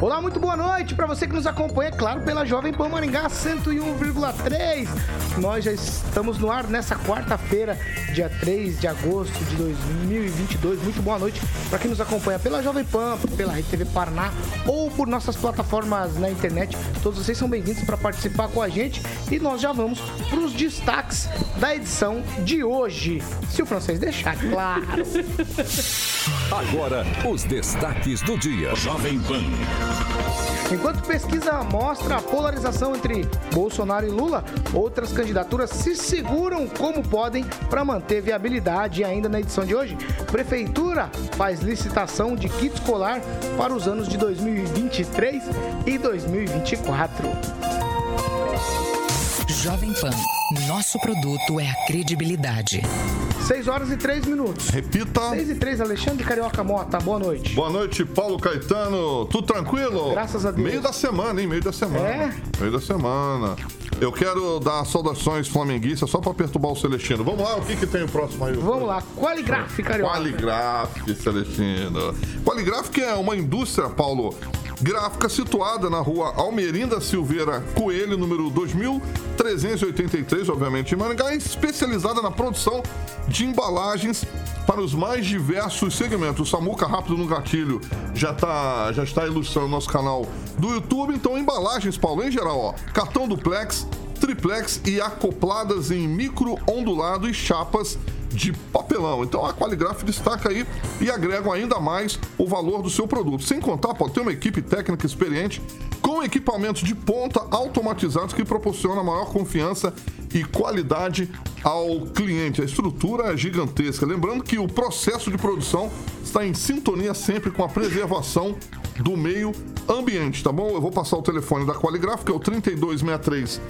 Olá, muito boa noite para você que nos acompanha, é claro, pela Jovem Pan Maringá 101,3. Nós já estamos no ar nessa quarta-feira, dia 3 de agosto de 2022. Muito boa noite para quem nos acompanha pela Jovem Pan, pela Rede TV Paraná ou por nossas plataformas na internet. Todos vocês são bem-vindos para participar com a gente e nós já vamos para os destaques da edição de hoje. Se o francês deixar, claro. Agora, os destaques do dia. Jovem Pan. Enquanto pesquisa mostra a polarização entre Bolsonaro e Lula, outras candidaturas se seguram como podem para manter viabilidade. E ainda na edição de hoje, Prefeitura faz licitação de kit escolar para os anos de 2023 e 2024. Jovem Pan. Nosso produto é a credibilidade. 6 horas e 3 minutos. Repita. 6 e 3, Alexandre Carioca Mota. Boa noite. Boa noite, Paulo Caetano. Tudo tranquilo? Graças a Deus. Meio da semana, hein? Meio da semana. É? Meio da semana. Eu quero dar saudações flamenguistas só para perturbar o Celestino. Vamos lá, o que, que tem o próximo aí? Vamos lá, Qualigraf, Carioca. Qualigraf, Celestino. Qualigraf que é uma indústria, Paulo, gráfica situada na rua Almerinda Silveira Coelho, número 2383, obviamente, em Maringá, especializada na produção de embalagens para os mais diversos segmentos. O Samuca Rápido no Gatilho já, tá, já está ilustrando nosso canal do YouTube. Então, embalagens, Paulo, em geral, ó, cartão duplex, triplex e acopladas em micro ondulado e chapas de papelão. Então a Qualigraf destaca aí e agrega ainda mais o valor do seu produto. Sem contar, pode ter uma equipe técnica experiente com equipamentos de ponta automatizados que proporciona maior confiança e qualidade ao cliente. A estrutura é gigantesca. Lembrando que o processo de produção está em sintonia sempre com a preservação do meio ambiente, tá bom? Eu vou passar o telefone da Qualigraf, que é o 3263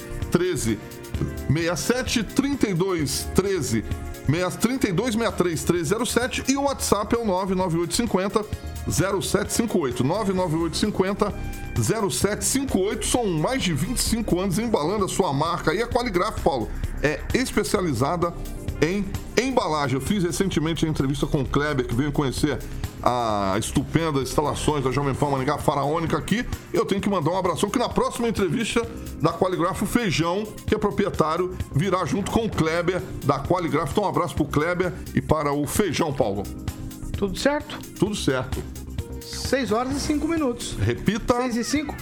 1367 3213 3263 307 e o WhatsApp é o 99850 0758 99850 0758 são mais de 25 anos embalando a sua marca. E a Qualigraf, Paulo, é especializada em embalagem. Eu fiz recentemente a entrevista com o Kleber, que veio conhecer a estupenda instalações da Jovem Pan Maringá Faraônica aqui. Eu tenho que mandar um abração, que na próxima entrevista da Qualigraf, o Feijão, que é proprietário, virá junto com o Kleber da Qualigraf. Então um abraço para o Kleber e para o Feijão, Paulo. Tudo certo? Tudo certo. 6 horas e 5 minutos. Repita. 6 e 5.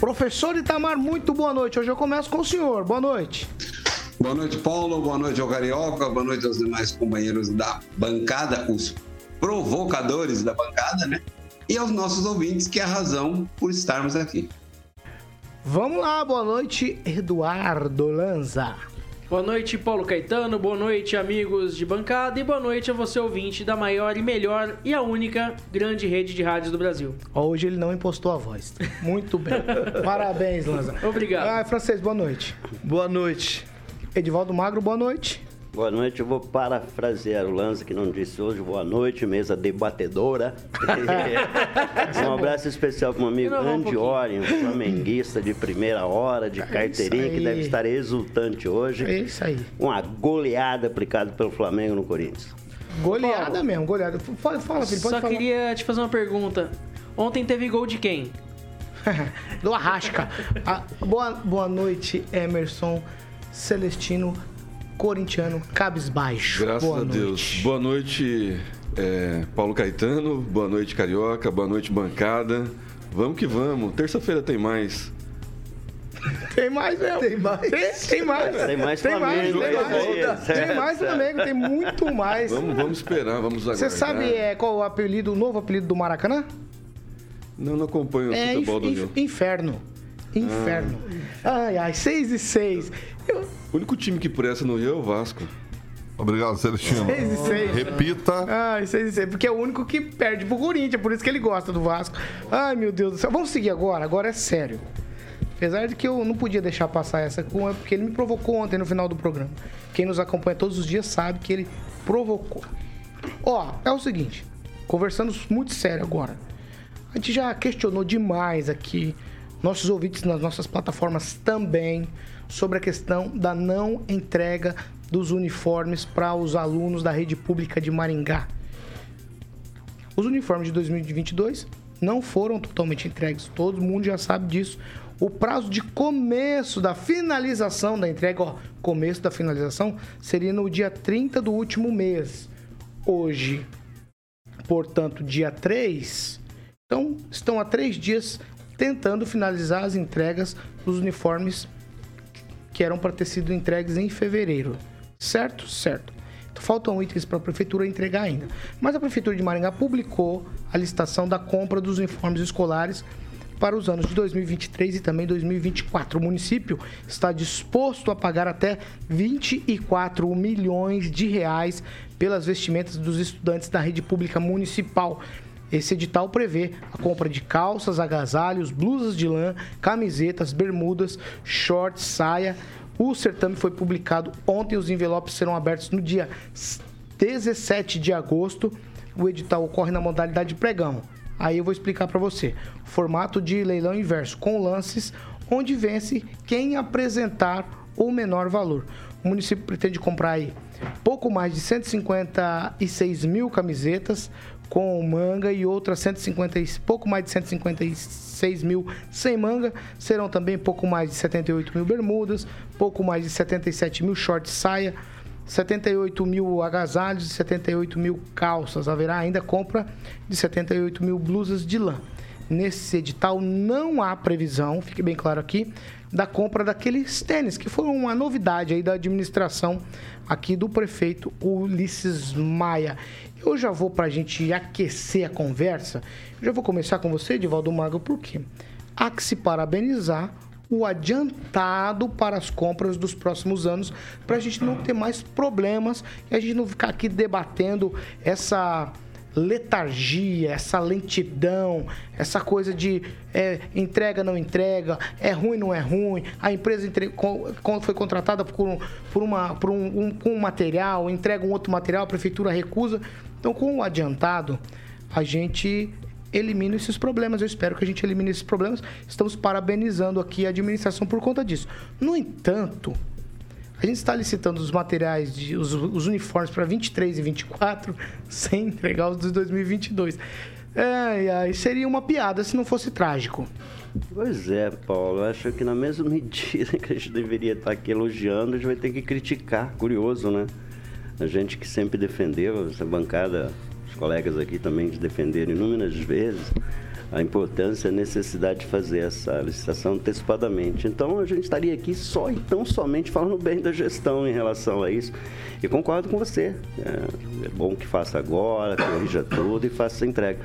Professor Itamar, muito boa noite. Hoje eu começo com o senhor. Boa noite. Boa noite, Paulo. Boa noite ao Carioca. Boa noite aos demais companheiros da bancada, os provocadores da bancada, né? E aos nossos ouvintes, que é a razão por estarmos aqui. Vamos lá, boa noite, Eduardo Lanza. Boa noite, Paulo Caetano. Boa noite, amigos de bancada. E boa noite a você, ouvinte da maior e melhor e a única grande rede de rádios do Brasil. Hoje ele não impostou a voz. Muito bem. Parabéns, Lanza. Obrigado. Ah, francês, boa noite. Boa noite. Edivaldo Magro, boa noite. Boa noite, eu vou parafrasear o Lanza que não disse hoje. Boa noite, mesa debatedora. um abraço especial para o amigo Andy um flamenguista de primeira hora, de é carteirinha, que deve estar exultante hoje. É isso aí. Uma goleada aplicada pelo Flamengo no Corinthians. Goleada Paulo, mesmo, goleada. Fala, fala filho, pode Só falar. queria te fazer uma pergunta. Ontem teve gol de quem? Do Arrasca. Ah, boa, boa noite, Emerson Celestino corintiano cabisbaixo. Graças boa a noite. Deus. Boa noite, é, Paulo Caetano. Boa noite, Carioca. Boa noite, bancada. Vamos que vamos. Terça-feira tem mais. Tem mais mesmo. Tem mais. Tem, tem mais. Tem mais Tem mais, Flamengo. tem mais. É, Tem mais Flamengo, tem muito mais. Vamos, vamos esperar, vamos aguardar. Você sabe é, qual o apelido, o novo apelido do Maracanã? Não, não acompanho o É futebol do inf- Rio. Inferno. Inferno. Ai, ai, 6 e 6. O único time que presta no Rio é o Vasco. Obrigado, Celestino. 6 e 6. Repita. Ai, 6 e 6. Porque é o único que perde pro Corinthians, por isso que ele gosta do Vasco. Ai, meu Deus do céu. Vamos seguir agora, agora é sério. Apesar de que eu não podia deixar passar essa, com- porque ele me provocou ontem no final do programa. Quem nos acompanha todos os dias sabe que ele provocou. Ó, é o seguinte, conversando muito sério agora. A gente já questionou demais aqui, nossos ouvintes nas nossas plataformas também, sobre a questão da não entrega dos uniformes para os alunos da rede pública de Maringá. Os uniformes de 2022 não foram totalmente entregues, todo mundo já sabe disso. O prazo de começo da finalização da entrega, ó, começo da finalização, seria no dia 30 do último mês. Hoje, portanto, dia 3. Então, estão há três dias tentando finalizar as entregas dos uniformes que eram para ter sido entregues em fevereiro. Certo? Certo. Então, faltam itens para a prefeitura entregar ainda. Mas a prefeitura de Maringá publicou a licitação da compra dos uniformes escolares para os anos de 2023 e também 2024. O município está disposto a pagar até 24 milhões de reais pelas vestimentas dos estudantes da rede pública municipal. Esse edital prevê a compra de calças, agasalhos, blusas de lã, camisetas, bermudas, shorts, saia. O certame foi publicado ontem, os envelopes serão abertos no dia 17 de agosto. O edital ocorre na modalidade pregão. Aí eu vou explicar para você. Formato de leilão inverso, com lances onde vence quem apresentar o menor valor. O município pretende comprar aí pouco mais de 156 mil camisetas com manga e outras 150, e- pouco mais de 156 mil sem manga. Serão também pouco mais de 78 mil bermudas, pouco mais de 77 mil shorts saia, 78 mil agasalhos e 78 mil calças. Haverá ainda compra de 78 mil blusas de lã. Nesse edital não há previsão, fique bem claro aqui, da compra daqueles tênis, que foi uma novidade aí da administração aqui do prefeito Ulisses Maia. Eu já vou para a gente aquecer a conversa, eu já vou começar com você, Edivaldo Mago, por quê? Há que se parabenizar o adiantado para as compras dos próximos anos, para a gente não ter mais problemas e a gente não ficar aqui debatendo essa letargia, essa lentidão, essa coisa de é, entrega, não entrega, é ruim, não é ruim, a empresa entre- co- co- foi contratada por, um, por, uma, por um, um- com um material, entrega um outro material, a prefeitura recusa. Então, com o adiantado, a gente elimina esses problemas. Eu espero que a gente elimine esses problemas. Estamos parabenizando aqui a administração por conta disso. No entanto, a gente está licitando os materiais, de, os, os uniformes para 23 e 24 sem entregar os de 2022. Ai, ai, seria uma piada se não fosse trágico. Pois é, Paulo. Acho que na mesma medida que a gente deveria estar aqui elogiando, a gente vai ter que criticar. Curioso, né? A gente que sempre defendeu, essa bancada, os colegas aqui também que defenderam inúmeras vezes a importância a necessidade de fazer essa licitação antecipadamente. Então a gente estaria aqui só e tão somente falando bem da gestão em relação a isso. E concordo com você. É, é bom que faça agora, corrija tudo e faça a entrega.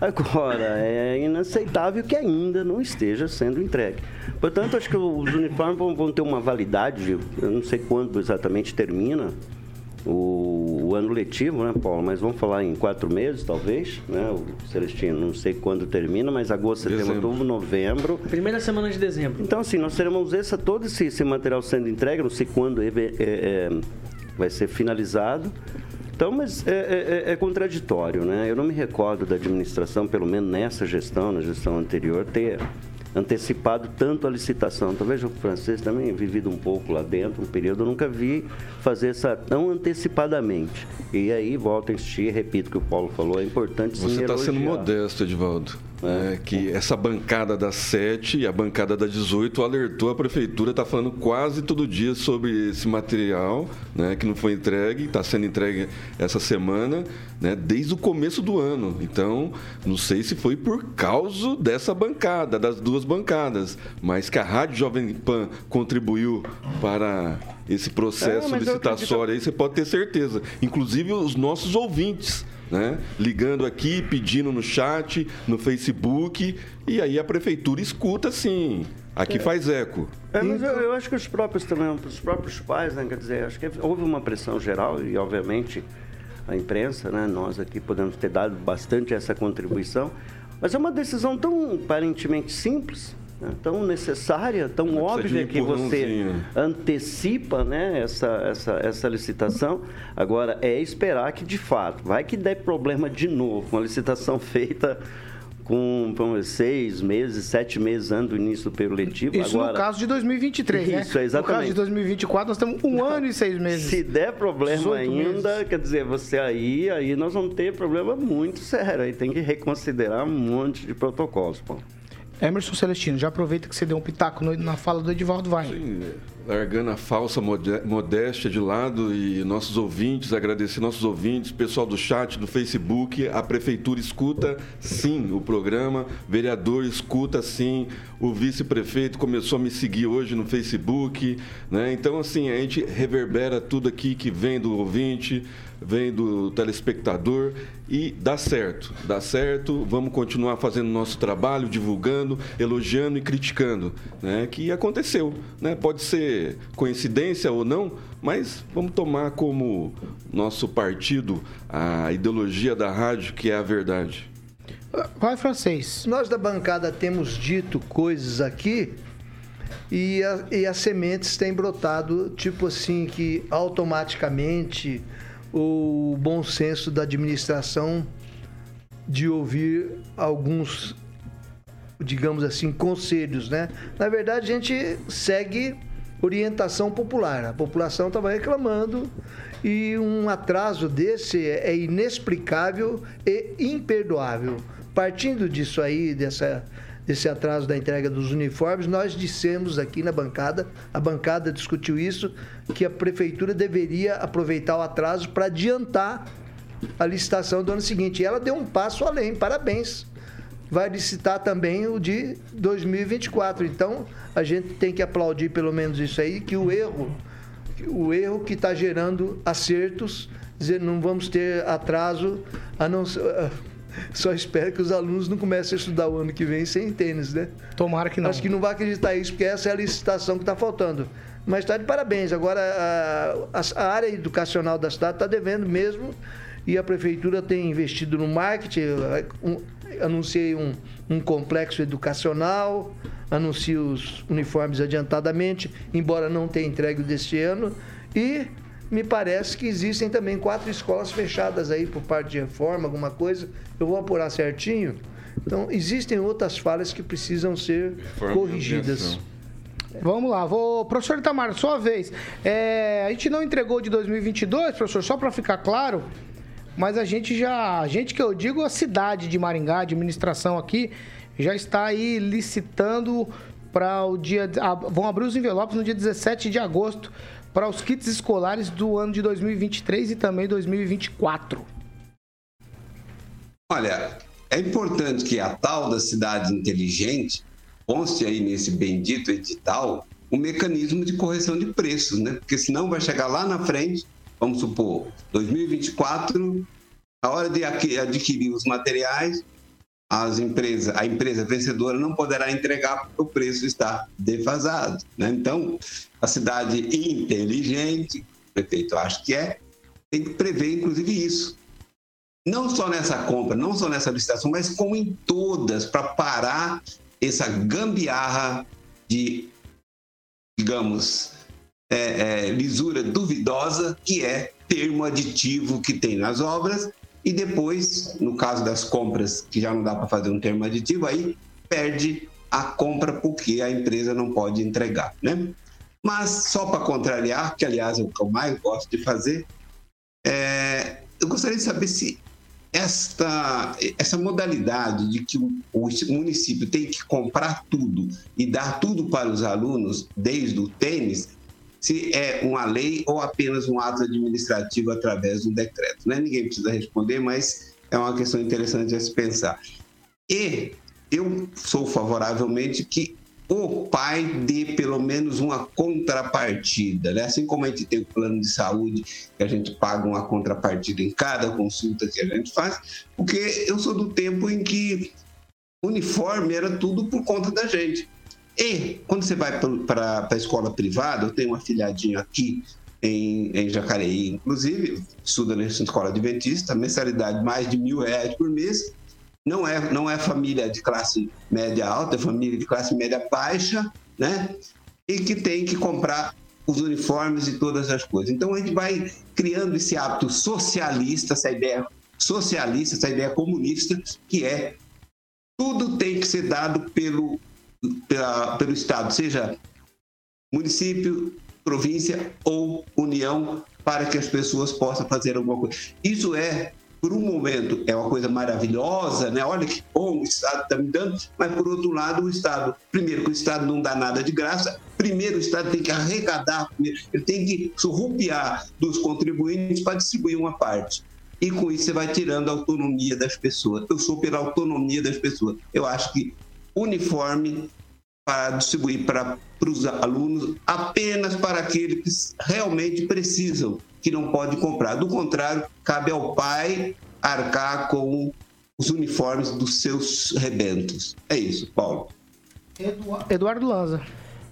Agora, é inaceitável que ainda não esteja sendo entregue. Portanto, acho que os uniformes vão ter uma validade, eu não sei quando exatamente termina o, o ano letivo, né, Paulo? Mas vamos falar em quatro meses, talvez, né? O Celestino, não sei quando termina, mas agosto, setembro, Dezembro. outubro, novembro. Primeira semana de dezembro. Então, assim, nós teremos essa, todo esse, esse material sendo entregue, não sei quando eve- é, é, vai ser finalizado. Então, mas é, é- é- é contraditório, né? Eu não me recordo da administração, pelo menos nessa gestão, na gestão anterior, ter antecipado tanto a licitação. Talvez o francês também vivido um pouco lá dentro, um período, eu nunca vi fazer essa tão antecipadamente. E aí, volto a insistir, repito o que o Paulo falou, é importante Você está sendo modesto, Edivaldo. É, que essa bancada das 7 e a bancada das 18 alertou a prefeitura, está falando quase todo dia sobre esse material né, que não foi entregue, está sendo entregue essa semana, né, desde o começo do ano. Então, não sei se foi por causa dessa bancada, das duas bancadas, mas que a Rádio Jovem Pan contribuiu para esse processo é, licitatório aí, você pode ter certeza. Inclusive os nossos ouvintes né? Ligando aqui, pedindo no chat, no Facebook, e aí a prefeitura escuta sim. Aqui é. faz eco. É, mas eu, eu, acho que os próprios também, os próprios pais, né, quer dizer, acho que houve uma pressão geral e obviamente a imprensa, né, nós aqui podemos ter dado bastante essa contribuição, mas é uma decisão tão aparentemente simples, né, tão necessária, tão óbvia que você antecipa né, essa, essa, essa licitação. Agora, é esperar que, de fato, vai que der problema de novo, uma licitação feita com vamos, seis meses, sete meses antes do início do período letivo. Isso Agora, no caso de 2023, né? Isso, exatamente. No caso de 2024, nós temos um ano e seis meses. Se der problema ainda, meses. quer dizer, você aí, aí nós vamos ter problema muito sério. Aí tem que reconsiderar um monte de protocolos, Paulo. Emerson Celestino, já aproveita que você deu um pitaco na fala do Edivaldo Vai. Sim, largando a falsa modéstia de lado e nossos ouvintes, agradecer nossos ouvintes, pessoal do chat, do Facebook, a prefeitura escuta sim o programa, vereador escuta sim, o vice-prefeito começou a me seguir hoje no Facebook, né? Então assim, a gente reverbera tudo aqui que vem do ouvinte, vem do telespectador e dá certo, dá certo. Vamos continuar fazendo nosso trabalho, divulgando, elogiando e criticando, né? Que aconteceu, né? Pode ser coincidência ou não, mas vamos tomar como nosso partido a ideologia da rádio, que é a verdade. Vai, francês. Nós da bancada temos dito coisas aqui e, a, e as sementes têm brotado, tipo assim, que automaticamente o bom senso da administração de ouvir alguns, digamos assim, conselhos, né? Na verdade, a gente segue orientação popular. A população estava reclamando e um atraso desse é inexplicável e imperdoável. Partindo disso aí, dessa desse atraso da entrega dos uniformes, nós dissemos aqui na bancada, a bancada discutiu isso, que a prefeitura deveria aproveitar o atraso para adiantar a licitação do ano seguinte. E ela deu um passo além, parabéns. Vai licitar também o de 2024. Então, a gente tem que aplaudir pelo menos isso aí, que o erro, o erro que está gerando acertos, dizer, não vamos ter atraso, a não ser só espero que os alunos não comecem a estudar o ano que vem sem tênis, né? Tomara que não. Acho que não vai acreditar isso, porque essa é a licitação que está faltando. Mas está de parabéns. Agora, a, a, área educacional da cidade está devendo mesmo e a prefeitura tem investido no marketing. Um, anunciei um, um complexo educacional, anuncie os uniformes adiantadamente, embora não tenha entregue deste ano. E me parece que existem também quatro escolas fechadas aí por parte de reforma, alguma coisa. Eu vou apurar certinho. Então, existem outras falhas que precisam ser reforma corrigidas. Vamos lá, vou. Professor Itamar, sua vez. É, a gente não entregou de 2022, professor, só para ficar claro, mas a gente já. A gente que eu digo, a cidade de Maringá, a administração aqui, já está aí licitando para o dia. vão abrir os envelopes no dia 17 de agosto para os kits escolares do ano de 2023 e também 2024? Olha, é importante que a tal da cidade inteligente conste aí nesse bendito edital o mecanismo de correção de preços, né? Porque senão vai chegar lá na frente, vamos supor, 2024, a hora de adquirir os materiais, as empresas, a empresa vencedora não poderá entregar porque o preço está defasado. Né? Então, a cidade inteligente, o prefeito acha que é, tem que prever, inclusive, isso. Não só nessa compra, não só nessa licitação, mas como em todas, para parar essa gambiarra de, digamos, é, é, lisura duvidosa, que é termo aditivo que tem nas obras e depois, no caso das compras, que já não dá para fazer um termo aditivo, aí perde a compra porque a empresa não pode entregar, né? Mas só para contrariar, que aliás é o que eu mais gosto de fazer, é, eu gostaria de saber se esta, essa modalidade de que o, o, município tem que comprar tudo e dar tudo para os alunos, desde o tênis, se é uma lei ou apenas um ato administrativo através de um decreto. Né? Ninguém precisa responder, mas é uma questão interessante a se pensar. E eu sou favoravelmente que o pai dê pelo menos uma contrapartida, né? Assim como a gente tem o plano de saúde, que a gente paga uma contrapartida em cada consulta que a gente faz, porque eu sou do tempo em que uniforme era tudo por conta da gente. E quando você vai para a escola privada, eu tenho uma filhadinha aqui em, em Jacareí, inclusive, estuda nessa escola adventista, mensalidade mais de mil reais por mês, não é, não é família de classe média alta, é família de classe média baixa, né? E que tem que comprar os uniformes e todas as coisas. Então a gente vai criando esse hábito socialista, essa ideia socialista, essa ideia comunista, que é tudo tem que ser dado pelo, pela, pelo Estado, seja município, província ou união, para que as pessoas possam fazer alguma coisa. Isso é por um momento é uma coisa maravilhosa, né? Olha que bom o Estado está me dando, mas por outro lado o Estado, primeiro que o Estado não dá nada de graça, primeiro o Estado tem que arrecadar, ele tem que surrupiar dos contribuintes para distribuir uma parte. E com isso você vai tirando a autonomia das pessoas. Eu sou pela autonomia das pessoas. Eu acho que uniforme para distribuir para, para os alunos apenas para aqueles que realmente precisam que não pode comprar. Do contrário, cabe ao pai arcar com os uniformes dos seus rebentos. É isso, Paulo. Eduardo Lanza.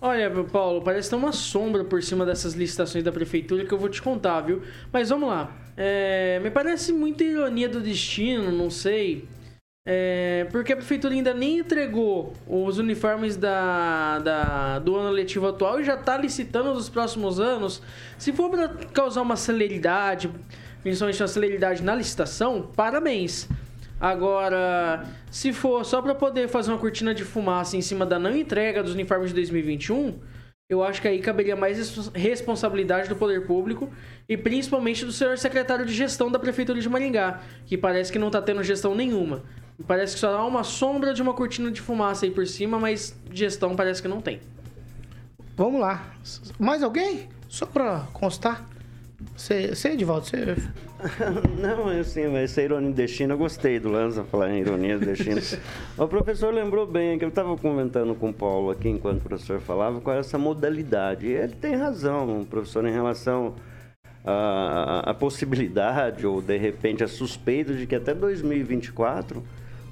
Olha, Paulo, parece ter uma sombra por cima dessas licitações da prefeitura que eu vou te contar, viu? Mas vamos lá. É, me parece muita ironia do destino, não sei. É, porque a prefeitura ainda nem entregou os uniformes da, da, do ano letivo atual e já está licitando nos próximos anos. Se for para causar uma celeridade, principalmente uma celeridade na licitação, parabéns. Agora, se for só para poder fazer uma cortina de fumaça em cima da não entrega dos uniformes de 2021, eu acho que aí caberia mais responsabilidade do poder público e principalmente do senhor secretário de gestão da prefeitura de Maringá, que parece que não está tendo gestão nenhuma. Parece que só há uma sombra de uma cortina de fumaça aí por cima, mas gestão parece que não tem. Vamos lá. Mais alguém? Só para constar. Você, você Edivaldo, você... Não, assim, essa ironia do destino, eu gostei do Lanza falar em ironia do destino. o professor lembrou bem, que eu estava comentando com o Paulo aqui, enquanto o professor falava, qual é essa modalidade. E ele tem razão, o professor, em relação à, à possibilidade, ou de repente a suspeita de que até 2024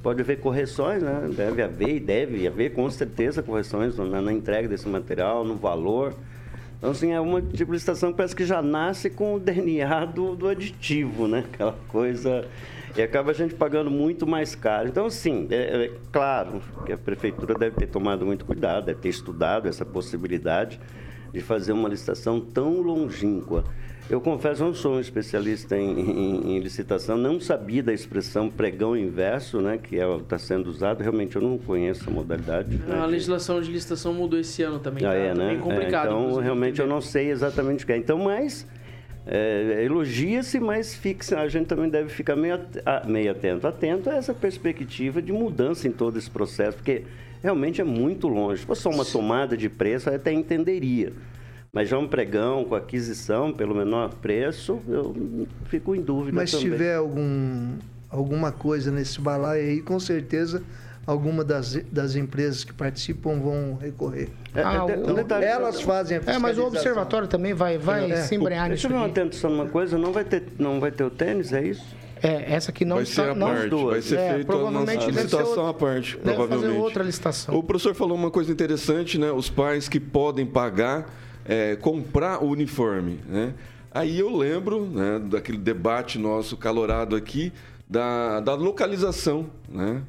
pode haver correções, né? Deve haver e deve haver com certeza correções na, na, entrega desse material, no valor. Então, assim, é uma tipo de licitação que parece que já nasce com o DNA do, do aditivo, né? Aquela coisa... E acaba a gente pagando muito mais caro. Então, assim, é, é claro que a prefeitura deve ter tomado muito cuidado, deve ter estudado essa possibilidade de fazer uma licitação tão longínqua. Eu confesso, eu não sou um especialista em, em, em, licitação, não sabia da expressão pregão inverso, né, que está é, sendo usado. Realmente eu não conheço a modalidade. Né, a legislação de licitação mudou esse ano também. Ah, tá, é, tá né? bem complicado. É, então, realmente eu não sei exatamente o que é. Então, mas é, elogia-se, mas fixa, a gente também deve ficar meio, meio atento, atento a essa perspectiva de mudança em todo esse processo, porque realmente é muito longe. Se fosse só uma tomada de preço, eu até entenderia. Mas já um pregão com aquisição pelo menor preço, eu fico em dúvida Mas também. se tiver algum, alguma coisa nesse balaio aí, com certeza alguma das, das empresas que participam vão recorrer. É, é ah, elas fazem a É, mas o observatório também vai, vai é, se embrenhar nisso. Deixa eu ver atenção numa coisa, não vai, ter, não vai ter o tênis, é isso? É, essa aqui não vai está, ser a não parte, duas. vai ser é, feita provavelmente a licitação à parte, deve provavelmente. fazer outra licitação. O professor falou uma coisa interessante, né? Os pais que podem pagar é, comprar o uniforme. Né? Aí eu lembro né, daquele debate nosso calorado aqui da, da localização. Né?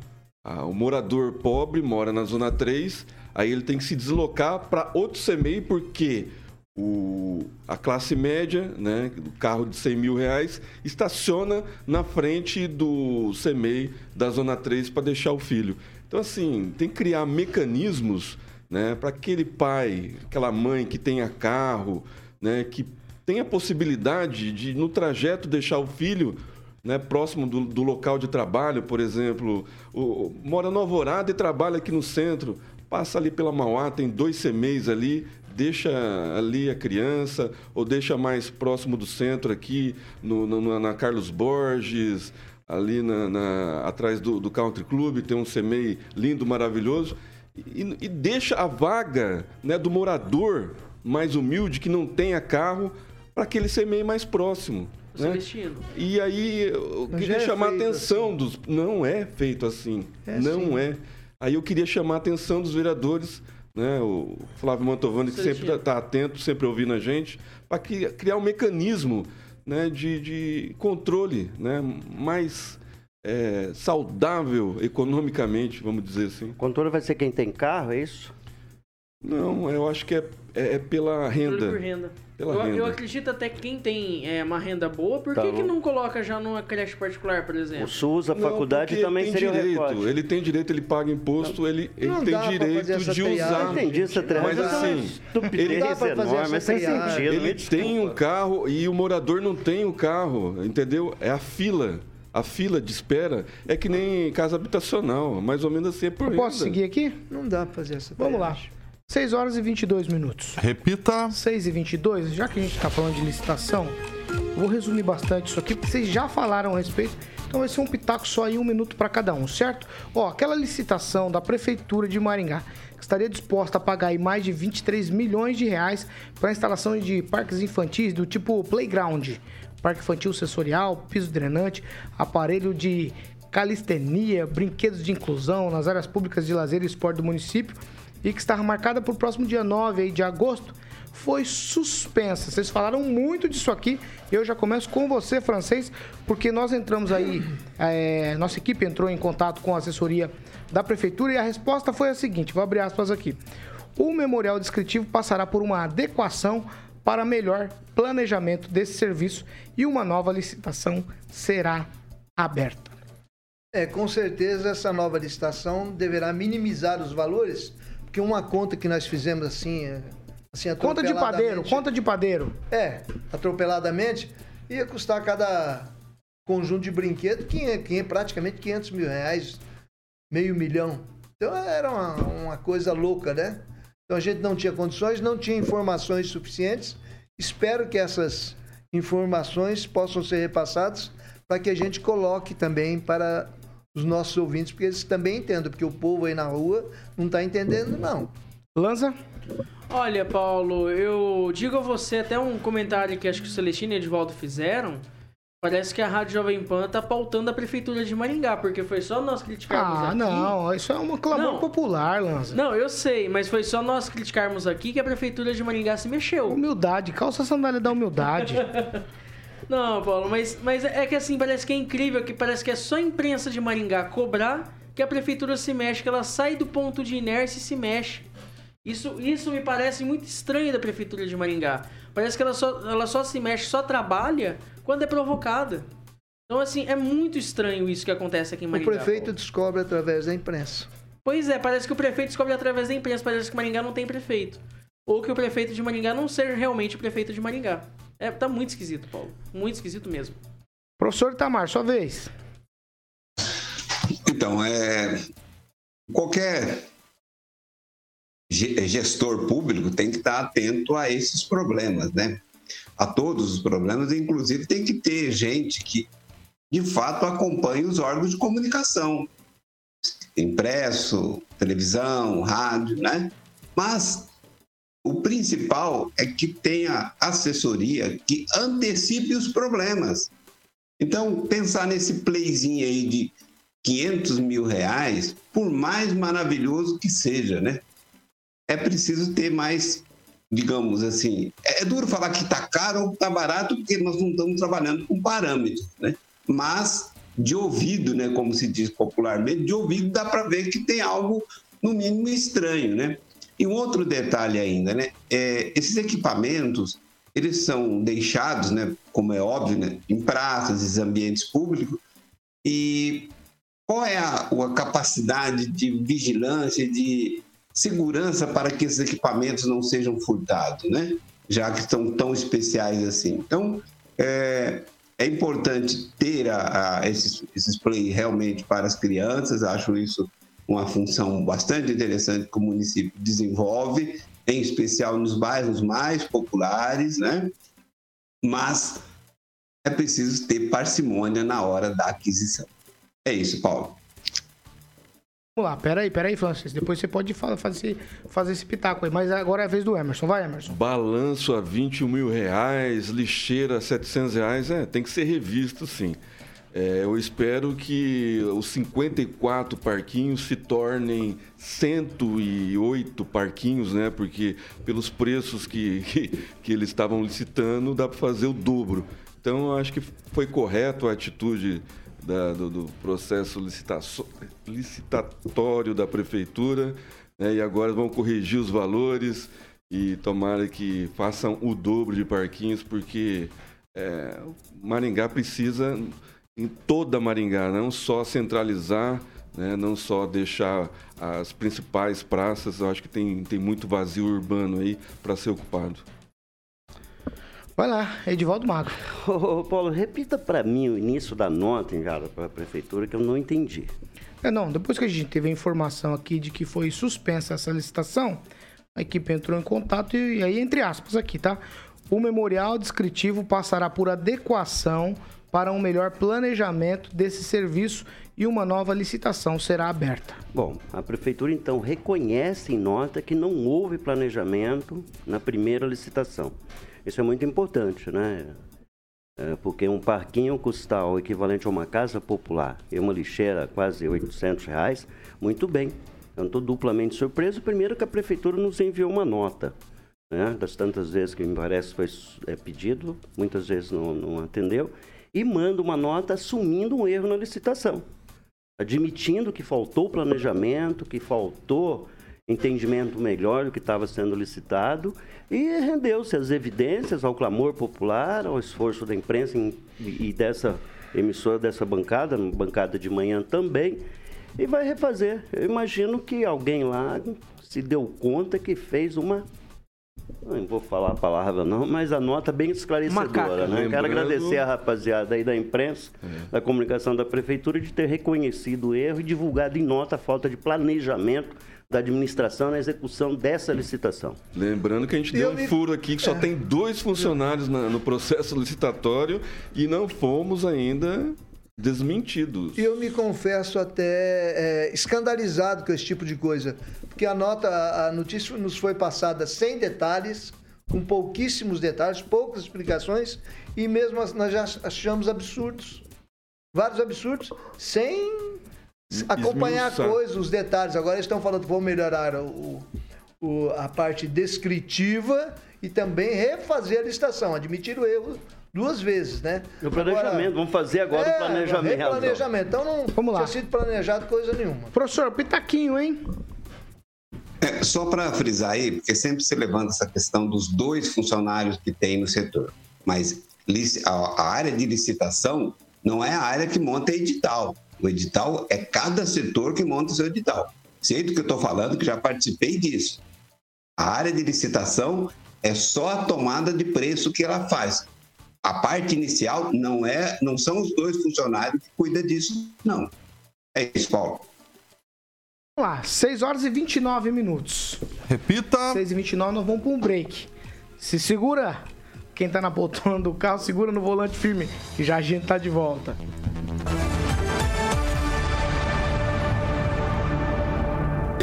Ah, o morador pobre mora na Zona 3, aí ele tem que se deslocar para outro CMEI porque o, a classe média, né, do carro de 100 mil reais, estaciona na frente do CMEI da Zona 3 para deixar o filho. Então, assim, tem que criar mecanismos né? Para aquele pai, aquela mãe que tenha carro, né? Que tenha possibilidade de no trajeto deixar o filho né, próximo do, do, local de trabalho, por exemplo, o, mora no Alvorada e trabalha aqui no centro, passa ali pela Mauá, tem dois CMEs ali, deixa ali a criança, ou deixa mais próximo do centro aqui, no, no, na Carlos Borges, ali na, na, atrás do, do, Country Club, tem um CMEI lindo, maravilhoso, e, e deixa a vaga né, do morador mais humilde, que não tenha carro, para aquele CMEI mais próximo. Né? E aí eu Mas queria é chamar a atenção assim. dos. Não é feito assim. É não assim. é. Aí eu queria chamar a atenção dos vereadores, né? O Flávio Mantovani, que sempre está tá atento, sempre ouvindo a gente, para criar um mecanismo né, de, de controle né, mais é, saudável economicamente, vamos dizer assim. O controle vai ser quem tem carro, é isso? Não, eu acho que é, é, é pela renda. Por renda. Pela eu, renda. eu acredito até que quem tem é, uma renda boa, por tá que, que não coloca já numa creche particular, por exemplo? O SUS, a não, faculdade também seria direito. Ele tem direito, ele paga imposto, não, ele, ele tem direito de usar. Entendi essa Mas assim, ele, enorme, mas sem sentido. Ele tem um carro e o morador não tem o um carro, entendeu? É a fila. A fila de espera é que nem casa habitacional, mais ou menos assim é por Eu Posso seguir aqui? Não dá pra fazer essa Vamos lá. 6 horas e 22 minutos. Repita. 6 e 22, já que a gente está falando de licitação, vou resumir bastante isso aqui, porque vocês já falaram a respeito. Então vai ser um pitaco só em um minuto para cada um, certo? Ó, aquela licitação da Prefeitura de Maringá, que estaria disposta a pagar mais de 23 milhões de reais para a instalação de parques infantis do tipo playground, parque infantil sensorial, piso drenante, aparelho de calistenia, brinquedos de inclusão nas áreas públicas de lazer e esporte do município e que estava marcada para o próximo dia 9 de agosto, foi suspensa. Vocês falaram muito disso aqui. Eu já começo com você, francês, porque nós entramos aí, é, nossa equipe entrou em contato com a assessoria da prefeitura e a resposta foi a seguinte: vou abrir aspas aqui. O memorial descritivo passará por uma adequação para melhor planejamento desse serviço e uma nova licitação será aberta. É, com certeza essa nova licitação deverá minimizar os valores porque uma conta que nós fizemos assim, é, assim Conta de padeiro, conta de padeiro. É, atropeladamente, ia custar cada conjunto de brinquedo que, que praticamente 500 mil reais, meio milhão. Então era uma, uma coisa louca, né? Então a gente não tinha condições, não tinha informações suficientes. Espero que essas informações possam ser repassadas para que a gente coloque também para os nossos ouvintes, porque eles também entendem, porque o povo aí na rua não está entendendo, não. Lanza? Olha, Paulo, eu digo a você até um comentário que acho que o Celestino e o Edvaldo fizeram. Parece que a Rádio Jovem Pan tá pautando a Prefeitura de Maringá, porque foi só nós criticarmos ah, aqui. Ah, não, isso é uma clamor não, popular, Lanza. Não, eu sei, mas foi só nós criticarmos aqui que a Prefeitura de Maringá se mexeu. Humildade, calça a sandália da humildade. Não, Paulo, mas, mas é que assim, parece que é incrível, que parece que é só a imprensa de Maringá cobrar que a prefeitura se mexe, que ela sai do ponto de inércia e se mexe. Isso, isso me parece muito estranho da prefeitura de Maringá. Parece que ela só, ela só se mexe, só trabalha quando é provocada. Então, assim, é muito estranho isso que acontece aqui em Maringá. O prefeito Paulo. descobre através da imprensa. Pois é, parece que o prefeito descobre através da imprensa. Parece que Maringá não tem prefeito. Ou que o prefeito de Maringá não seja realmente o prefeito de Maringá. É, tá muito esquisito, Paulo. Muito esquisito mesmo. Professor Tamar, sua vez. Então, é, qualquer gestor público tem que estar atento a esses problemas, né? A todos os problemas, inclusive tem que ter gente que de fato acompanhe os órgãos de comunicação, impresso, televisão, rádio, né? Mas o principal é que tenha assessoria que antecipe os problemas. Então, pensar nesse playzinho aí de 500 mil reais, por mais maravilhoso que seja, né? É preciso ter mais, digamos assim, é, é duro falar que está caro ou está barato, porque nós não estamos trabalhando com parâmetros, né? Mas de ouvido, né, como se diz popularmente, de ouvido dá para ver que tem algo no mínimo estranho, né? E um outro detalhe ainda, né? É, esses equipamentos, eles são deixados, né, como é óbvio, né, em praças e ambientes públicos. E qual é a, a capacidade de vigilância, de segurança para que esses equipamentos não sejam furtados, né? Já que estão tão especiais assim. Então, é, É importante ter a, a esses, esses play realmente para as crianças, acho isso uma função bastante interessante que o município desenvolve, em especial nos bairros mais populares, né? Mas é preciso ter parcimônia na hora da aquisição. É isso, Paulo. Vamos lá, peraí, peraí, Francis. Depois você pode fazer, fazer esse pitaco aí. Mas agora é a vez do Emerson. Vai, Emerson. Balanço a 21 mil reais, lixeira a 700 reais. É, tem que ser revisto, sim. É, eu espero que os 54 parquinhos se tornem 108 parquinhos, né? Porque pelos preços que, que, que eles estavam licitando, dá para fazer o dobro. Então, eu acho que foi correto a atitude da, do, do, processo licitatório da prefeitura, né? e agora vão corrigir os valores e tomara que façam o dobro de parquinhos, porque é, Maringá precisa, em toda Maringá, não só centralizar, né? não só deixar as principais praças, eu acho que tem, tem muito vazio urbano aí para ser ocupado. Vai lá, Edivaldo Magro. Ô, Paulo, repita para mim o início da nota enviada para a prefeitura que eu não entendi. É, não, depois que a gente teve a informação aqui de que foi suspensa essa licitação, a equipe entrou em contato e, e aí, entre aspas, aqui, tá? O memorial descritivo passará por adequação para um melhor planejamento desse serviço e uma nova licitação será aberta. Bom, a prefeitura então reconhece em nota que não houve planejamento na primeira licitação. Isso é muito importante, né? É, porque um parquinho custa o equivalente a uma casa popular e uma lixeira quase 800 reais, muito bem. Eu estou duplamente surpreso. Primeiro que a prefeitura nos enviou uma nota, né? das tantas vezes que me parece foi é, pedido, muitas vezes não, não atendeu, e manda uma nota assumindo um erro na licitação, admitindo que faltou planejamento, que faltou entendimento melhor do que estava sendo licitado e rendeu-se as evidências ao clamor popular, ao esforço da imprensa e dessa emissora, dessa bancada, bancada de manhã também, e vai refazer. Eu imagino que alguém lá se deu conta que fez uma não vou falar a palavra não, mas a nota bem esclarecedora, Macaca, né? Quero agradecer a rapaziada aí da imprensa, é. da comunicação da prefeitura de ter reconhecido o erro e divulgado em nota a falta de planejamento da administração na execução dessa licitação. Lembrando que a gente deu um furo aqui que só é. tem dois funcionários na, no processo licitatório e não fomos ainda desmentidos. Eu me confesso até é, escandalizado com esse tipo de coisa, porque a nota, a notícia nos foi passada sem detalhes, com pouquíssimos detalhes, poucas explicações, e mesmo nós já achamos absurdos, vários absurdos, sem acompanhar a coisa, os detalhes. Agora eles estão falando que vão melhorar o, o, a parte descritiva e também refazer a licitação, admitir o erro duas vezes, né? O planejamento, agora, vamos fazer agora é, o planejamento. planejamento. Então não vamos lá. tinha sido planejado coisa nenhuma. Professor, pitaquinho, hein? É, só para frisar aí, porque sempre se levanta essa questão dos dois funcionários que tem no setor. Mas a área de licitação não é a área que monta edital. O edital é cada setor que monta o seu edital. Sei do que eu estou falando, que já participei disso. A área de licitação é só a tomada de preço que ela faz. A parte inicial não é, não são os dois funcionários que cuidam disso, não. É isso, Paulo. Vamos lá, 6 horas e 29 minutos. Repita. 6 e 29, nós vamos para um break. Se segura, quem está na poltrona do carro, segura no volante firme, que já a gente está de volta.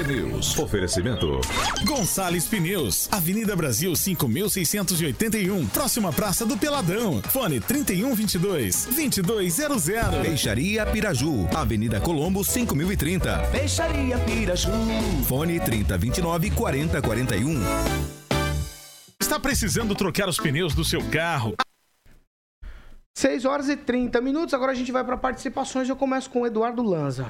News. Oferecimento. Gonçalves Pneus. Avenida Brasil 5681. Próxima Praça do Peladão. Fone 3122 2200. Peixaria Piraju. Avenida Colombo 5030. Peixaria Piraju. Fone 3029 4041. Está precisando trocar os pneus do seu carro? 6 horas e 30 minutos. Agora a gente vai para participações. Eu começo com o Eduardo Lanza.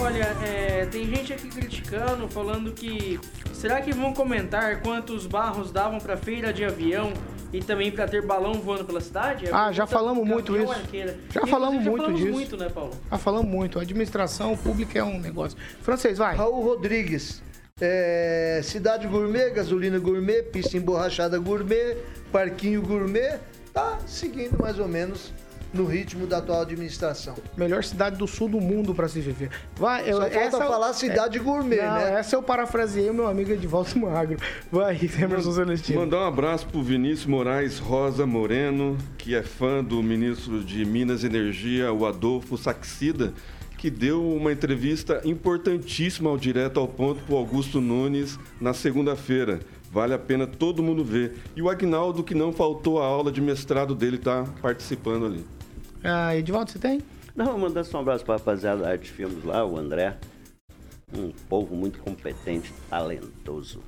Olha, é, tem gente aqui criticando, falando que será que vão comentar quantos barros davam para feira de avião e também para ter balão voando pela cidade? ah, já falamos muito isso. Arqueira. Já falamos já muito falamos disso. muito, né, Paulo? Já falamos muito. A administração pública é um negócio. Francês, vai. Raul Rodrigues. É, cidade gourmet, gasolina gourmet, pista emborrachada gourmet, parquinho gourmet, tá seguindo mais ou menos no ritmo da atual administração. Melhor cidade do sul do mundo para se viver. Vai, eu, Só falta essa, falar cidade gourmet, não, né? Essa eu parafraseei o meu amigo Edivaldo Magro. Vai, Emerson Celestino. Mandar um abraço pro Vinícius Moraes Rosa Moreno, que é fã do ministro de Minas e Energia, o Adolfo Saxida, que deu uma entrevista importantíssima ao direto ao ponto pro Augusto Nunes na segunda-feira. Vale a pena todo mundo ver. E o Agnaldo, que não faltou a aula de mestrado dele, tá participando ali. Ah, Edivaldo, você tem? Não, vou mandar só um abraço para a rapaziada da Arte Filmes lá, o André. Um povo muito competente, talentoso.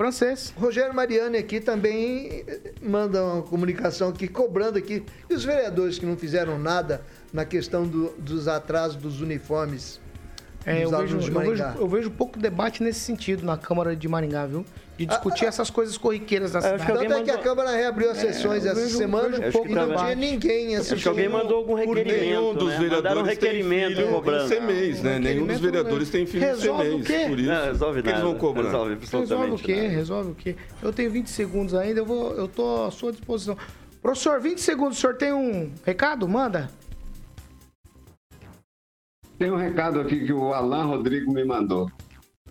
Francês. Rogério Mariani aqui também manda uma comunicação aqui, cobrando aqui. E os vereadores que não fizeram nada na questão do- dos atrasos dos uniformes É, eu, vejo, eu, vejo, eu vejo pouco debate nesse sentido na Câmara de Maringá, viu? De discutir essas coisas corriqueiras da que cidade. Tanto é que a mandou- Câmara reabriu as sessões eu essa vejo- semana vejo e pouco não debate. tinha ninguém Acho que assistindo. alguém mandou algum requerimento. nenhum dos né? Mandaram um vereadores tem requerimento filho cobrando. em né? Nenhum dos requerimento vereadores tem filho em Resolve o CMEs. quê? Por isso, Não, resolve que eles nada. vão cobrar. Resolve Resolve o quê? nada. Resolve o quê? Eu tenho 20 segundos ainda, eu, vou, eu tô à sua disposição. Professor, 20 segundos, o senhor tem um recado? Manda. Tem um recado aqui que o Alan Rodrigo me mandou.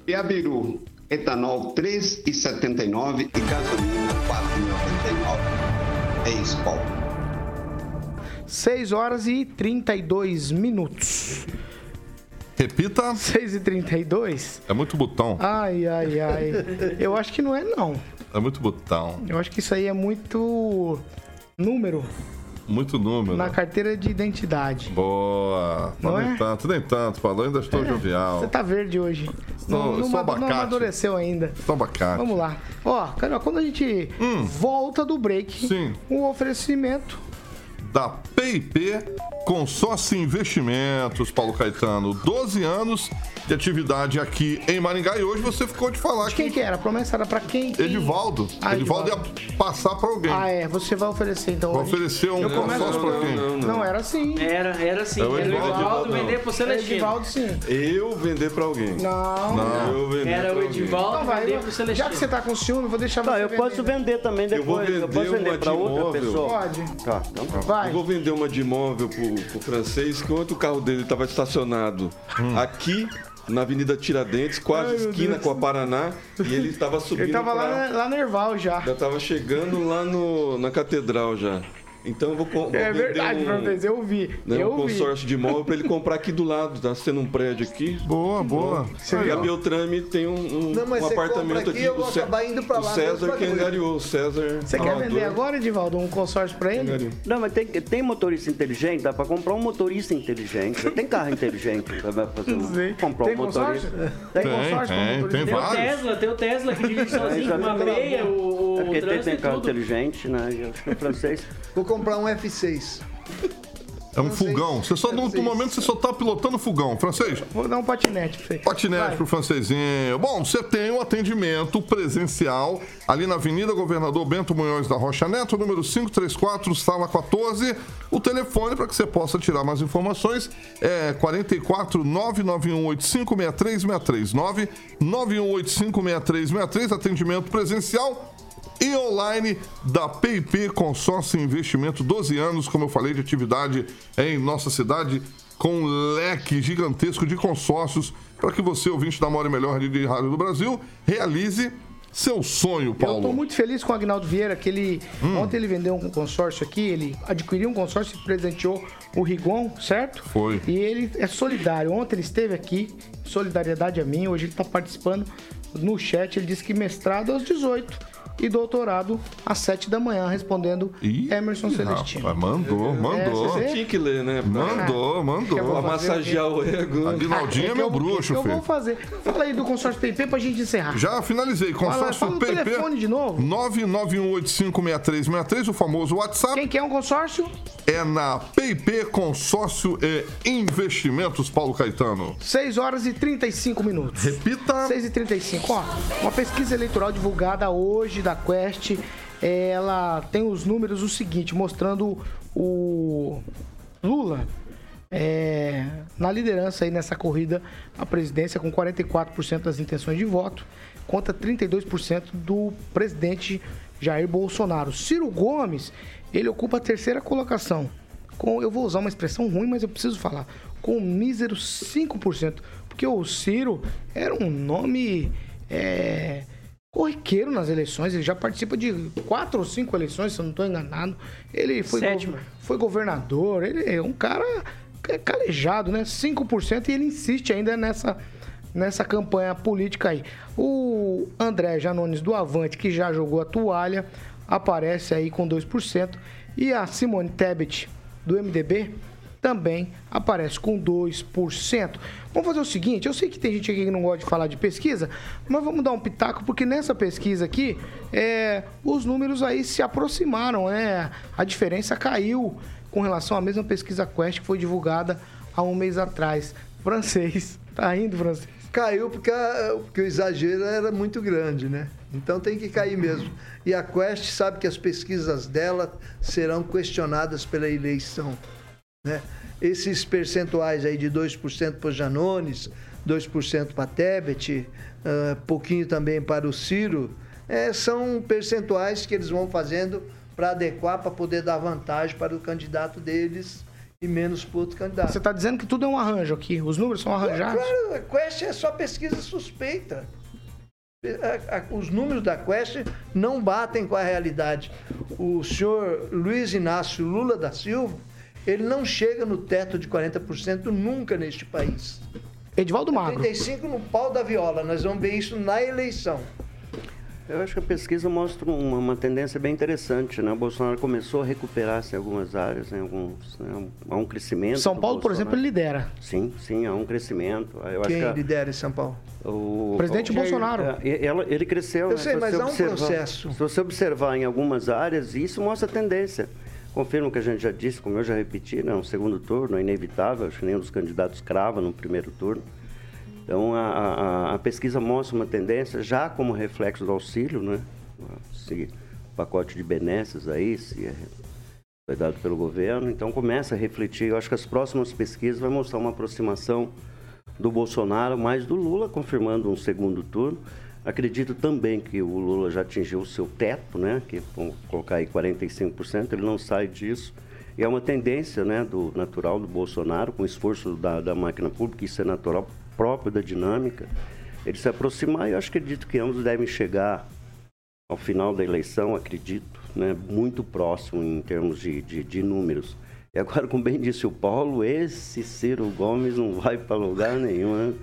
Piabiru, etanol 3,79 e gasolina 4,99. É isso, Paulo. 6 horas e 32 minutos. Repita. 6 e 32? É muito botão. Ai, ai, ai. Eu acho que não é, não. É muito botão. Eu acho que isso aí é muito número Muito número. na carteira de identidade. Boa. Não nem é? tanto, nem tanto. Falou, ainda estou jovial. Você tá verde hoje. Sou- não, não, não amadureceu ainda. Só abacate. Vamos lá. Ó, Carol, quando a gente volta do break, Hum. Sim. um oferecimento. Da PIP Consórcio Investimentos, Paulo Caetano. 12 anos de atividade aqui em Maringá. E hoje você ficou de falar De quem que era? A promessa era pra quem? Quem- Edivaldo. Ah, Edivaldo ia passar pra alguém. Ah, é. Você vai oferecer, então. Vai oferecer um consórcio pra quem? Não, Não, era assim. Era, era assim. É o era o Edivaldo, Edivaldo não. vender pro Celestino. Edivaldo, sim. Eu vender pra alguém. Não. Não. Eu vender Era o. Edivaldo Então vai, vender pro já Celestino. que você tá com ciúme, vou deixar Tá, você eu posso vender. vender também Eu vou depois. Eu, vender posso vender para outra pessoa. Pode. Tá, então tá. Vai. Eu vou vender uma de imóvel pro, pro francês, que ontem o carro dele estava estacionado Hum. aqui na Avenida Tiradentes, quase esquina com a Paraná, e ele estava subindo. Ele tava pra- lá, lá no Erval já. Já estava chegando lá no, na catedral já. Então eu vou, co- vou É verdade, um, Fernandes, eu vi. né, um eu vi. consórcio de imóvel para ele comprar aqui do lado. Tá sendo um prédio aqui. Boa, boa. E a Beltrame tem um, um, Não, mas um apartamento aqui, aqui. eu vou o Cé- acabar indo pra o lá, César que angariou. O César. Você quer vender agora, Edivaldo, um consórcio pra ele? Não, mas tem, tem motorista inteligente, dá pra comprar um motorista inteligente. Tem carro inteligente pra fazer um, Sei. comprar Tem um motorista. Tem. Tem, consórcio pra tem, motorista? tem Tem o vários. Tesla, tem o Tesla que dirige sozinho com uma breia, o, É o porque tem, tem carro inteligente, né? Acho que o francês. Comprar um F6. É um fogão. Você só, sei. no momento você só tá pilotando fogão. Francês, Vou dar um patinete pra você. Patinete Vai. pro francesinho. Bom, você tem um atendimento presencial ali na Avenida Governador Bento Munhoz da Rocha Neto, número 534, sala 14. O telefone para que você possa tirar mais informações é 44 991 856363 991856363, atendimento presencial e online da PIP Consórcio Investimento, 12 anos, como eu falei, de atividade em nossa cidade, com um leque gigantesco de consórcios para que você, ouvinte da maior e melhor de rádio do Brasil, realize seu sonho, Eu estou Paulo. muito feliz com o Agnaldo Vieira, que ele. Ontem ele vendeu um consórcio aqui, ele adquiriu um consórcio e presenteou o Rigon, certo? Foi. E ele é solidário. Ontem ele esteve aqui, solidariedade a mim, hoje ele está participando no chat. Ele disse que mestrado aos 18 e doutorado às 7 da manhã, respondendo Ih, Emerson Celestino. rapaz, mandou, mandou. você vê? Tinha que ler, né? Mandou, mandou. Eu vou Pra massagear o ego. Aguinaldinho é, que meu bruxo, que eu vou filho. fazer. Fala aí do consórcio PIP pra gente encerrar. Já finalizei. Consórcio fala o PIP. telefone de novo. 991856363, o famoso WhatsApp. Quem quer um consórcio? É na PIP Consórcio e Investimentos, Paulo Caetano. 6 horas e 35 minutos. Repita. 6 e 35 Ó, uma pesquisa eleitoral divulgada hoje da Quest, ela tem os números o seguinte, mostrando o Lula é, na liderança aí nessa corrida à presidência com 44% das intenções de voto, contra 32% do presidente Jair Bolsonaro. Ciro Gomes, ele ocupa a terceira colocação com, eu vou usar uma expressão ruim, mas eu preciso falar, com míseros 5%. Porque o Ciro era um nome é, corriqueiro nas eleições, ele já participa de quatro ou cinco eleições, se eu não estou enganado. Ele foi, go foi governador, ele é um cara calejado, né? 5% e ele insiste ainda nessa, nessa campanha política aí. O André Janones do Avante, que já jogou a toalha, aparece aí com 2%. E a Simone Tebet do MDB também aparece com 2%. Vamos fazer o seguinte, eu sei que tem gente aqui que não gosta de falar de pesquisa, mas vamos dar um pitaco, porque nessa pesquisa aqui, é, os números aí se aproximaram, né? A diferença caiu com relação à mesma pesquisa Quest que foi divulgada há um mês atrás. Francês, tá indo, francês? Caiu porque, a, porque o exagero era muito grande, né? Então tem que cair mesmo. E a Quest sabe que as pesquisas dela serão questionadas pela eleição. Né? Esses percentuais aí de 2% para o Janones, 2% para Tebet, uh, pouquinho também para o Ciro, é, são percentuais que eles vão fazendo para adequar, para poder dar vantagem para o candidato deles e menos para outro candidato. Você está dizendo que tudo é um arranjo aqui, os números são arranjados? Claro, a Quest é só pesquisa suspeita. Os números da Quest não batem com a realidade. O senhor Luiz Inácio Lula da Silva ele não chega no teto de 40% nunca neste país. Edivaldo Magro. 35 no pau da viola, nós vamos ver isso na eleição. Eu acho que a pesquisa mostra uma, uma tendência bem interessante, né? O Bolsonaro começou a recuperar-se em algumas áreas, em alguns, né? há um crescimento. São Paulo, por exemplo, lidera. Sim, sim, há um crescimento. Eu Quem que lidera em São Paulo? O, presidente o, Bolsonaro. Ele, ele cresceu. Eu né? sei, mas há um processo. Se você observar em algumas áreas, isso mostra tendência. Confirmo que a gente já disse, como eu já repeti, né, um segundo turno é inevitável, acho que nenhum dos candidatos crava no primeiro turno. Então, a, a, a pesquisa mostra uma tendência, já como reflexo do auxílio, né? Esse pacote de benesses aí, se é, foi dado pelo governo. Então, começa a refletir. Eu acho que as próximas pesquisas vão mostrar uma aproximação do Bolsonaro, mais do Lula, confirmando um segundo turno. Acredito também que o Lula já atingiu o seu teto, né? Que vamos colocar aí 45%, ele não sai disso. E é uma tendência, né, do natural do Bolsonaro, com o esforço da, da máquina pública, isso é natural, próprio da dinâmica, ele se aproximar e eu acredito que ambos devem chegar ao final da eleição, acredito, né, muito próximo em termos de, de, de números. E agora, como bem disse o Paulo, esse Ciro Gomes não vai para lugar nenhum, né?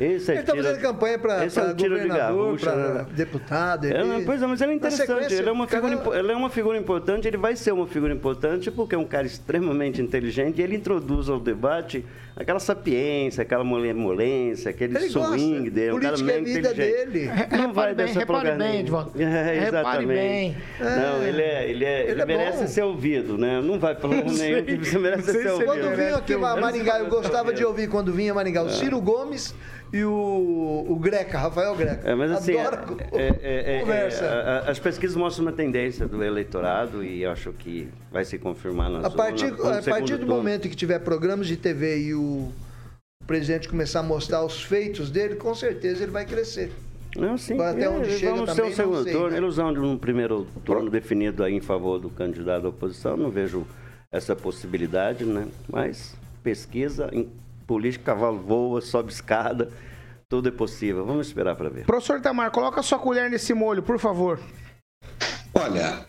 Esse é ele está fazendo campanha para é governador, para né? deputado. Ele... É, pois é, mas ele é interessante. Ele é, uma figura, ele é uma figura importante, ele vai ser uma figura importante porque é um cara extremamente inteligente e ele introduz ao debate aquela sapiência, aquela molência, aquele ele swing gosta. dele. Um cara é a vida dele. Não vai bem, dessa repare bem, Edvaldo. É, exatamente. bem. Não, ele, é, ele, é, ele, ele é merece ser ouvido, né? Não vai pelo nenhum que você merece ser ouvido. Quando vinha aqui a Maringá, eu gostava de ouvir quando vinha Maringá, o Ciro Gomes e o, o Greca, Rafael Greca. É, mas assim, Adoro é, é, é, conversa. É, as pesquisas mostram uma tendência do eleitorado e acho que vai se confirmar nas A partir, a partir do momento que tiver programas de TV e o presidente começar a mostrar os feitos dele, com certeza ele vai crescer. Não, sim. Agora, até onde chega vamos também, ter um segundo sei, turno. né? Ilusão de um primeiro turno definido aí em favor do candidato da oposição. Não vejo essa possibilidade, né? Mas pesquisa em política, cavalo voa, sobe escada, tudo é possível. Vamos esperar para ver. Professor Tamar, coloca sua colher nesse molho, por favor. Olha,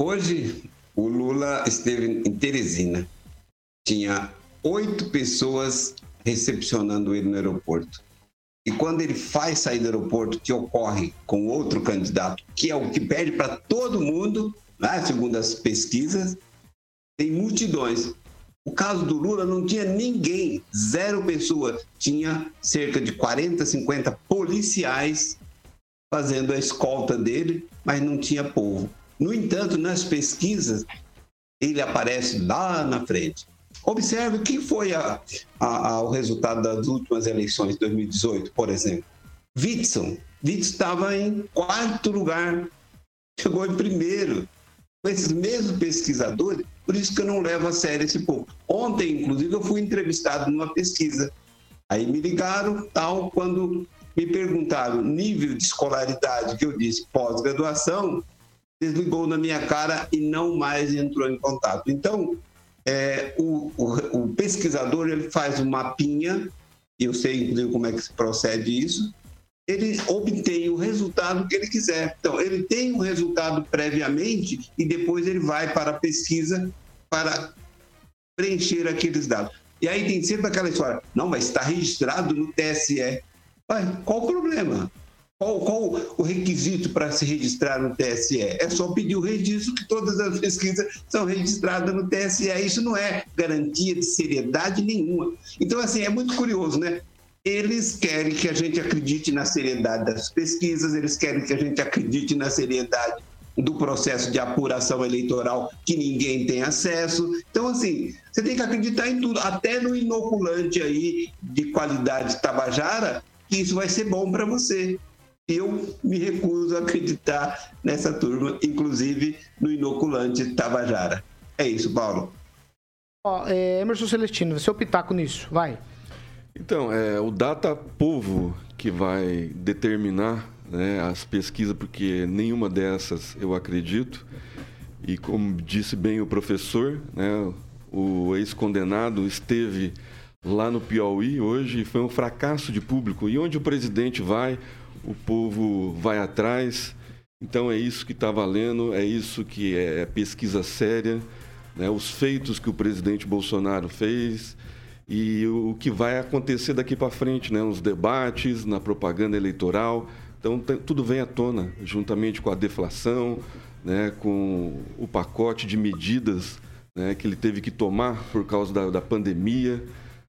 hoje o Lula esteve em Teresina. Tinha oito pessoas recepcionando ele no aeroporto. E quando ele faz sair do aeroporto, que ocorre com outro candidato, que é o que pede para todo mundo, né, segundo as pesquisas, tem multidões. O caso do Lula não tinha ninguém, zero pessoa. Tinha cerca de 40, 50 policiais fazendo a escolta dele, mas não tinha povo. No entanto, nas pesquisas, ele aparece lá na frente. Observe o que foi a, a, a, o resultado das últimas eleições de 2018, por exemplo. Witson. Witson estava em quarto lugar, chegou em primeiro com esses mesmos pesquisadores, por isso que eu não levo a sério esse povo. Ontem, inclusive, eu fui entrevistado numa pesquisa. Aí me ligaram, tal, quando me perguntaram nível de escolaridade, que eu disse pós-graduação, desligou na minha cara e não mais entrou em contato. Então, é, o, o, o, pesquisador ele faz um mapinha, eu sei inclusive como é que se procede isso, ele obtém o resultado que ele quiser. Então, ele tem o um resultado previamente e depois ele vai para a pesquisa para preencher aqueles dados. E aí tem sempre aquela história, não, mas está registrado no TSE. Mas qual o problema? Qual, qual o requisito para se registrar no TSE? É só pedir o registro, que todas as pesquisas são registradas no TSE. Isso não é garantia de seriedade nenhuma. Então, assim, é muito curioso, né? Eles querem que a gente acredite na seriedade das pesquisas, eles querem que a gente acredite na seriedade do processo de apuração eleitoral que ninguém tem acesso. Então, assim, você tem que acreditar em tudo, até no inoculante aí de qualidade tabajara, que isso vai ser bom para você eu me recuso a acreditar nessa turma, inclusive no inoculante Tabajara. É isso, Paulo. Ó, é, Emerson Celestino, seu pitaco nisso, vai. Então, é o Data Povo que vai determinar né, as pesquisas, porque nenhuma dessas eu acredito. E como disse bem o professor, né, o ex-condenado esteve lá no Piauí hoje foi um fracasso de público. E onde o presidente vai, o povo vai atrás. Então é isso que está valendo, é isso que é, é pesquisa séria, né? os feitos que o presidente Bolsonaro fez e o que vai acontecer daqui para frente, né? nos debates, na propaganda eleitoral. Então tudo vem à tona, juntamente com a deflação, né? com o pacote de medidas né? que ele teve que tomar por causa da, da pandemia,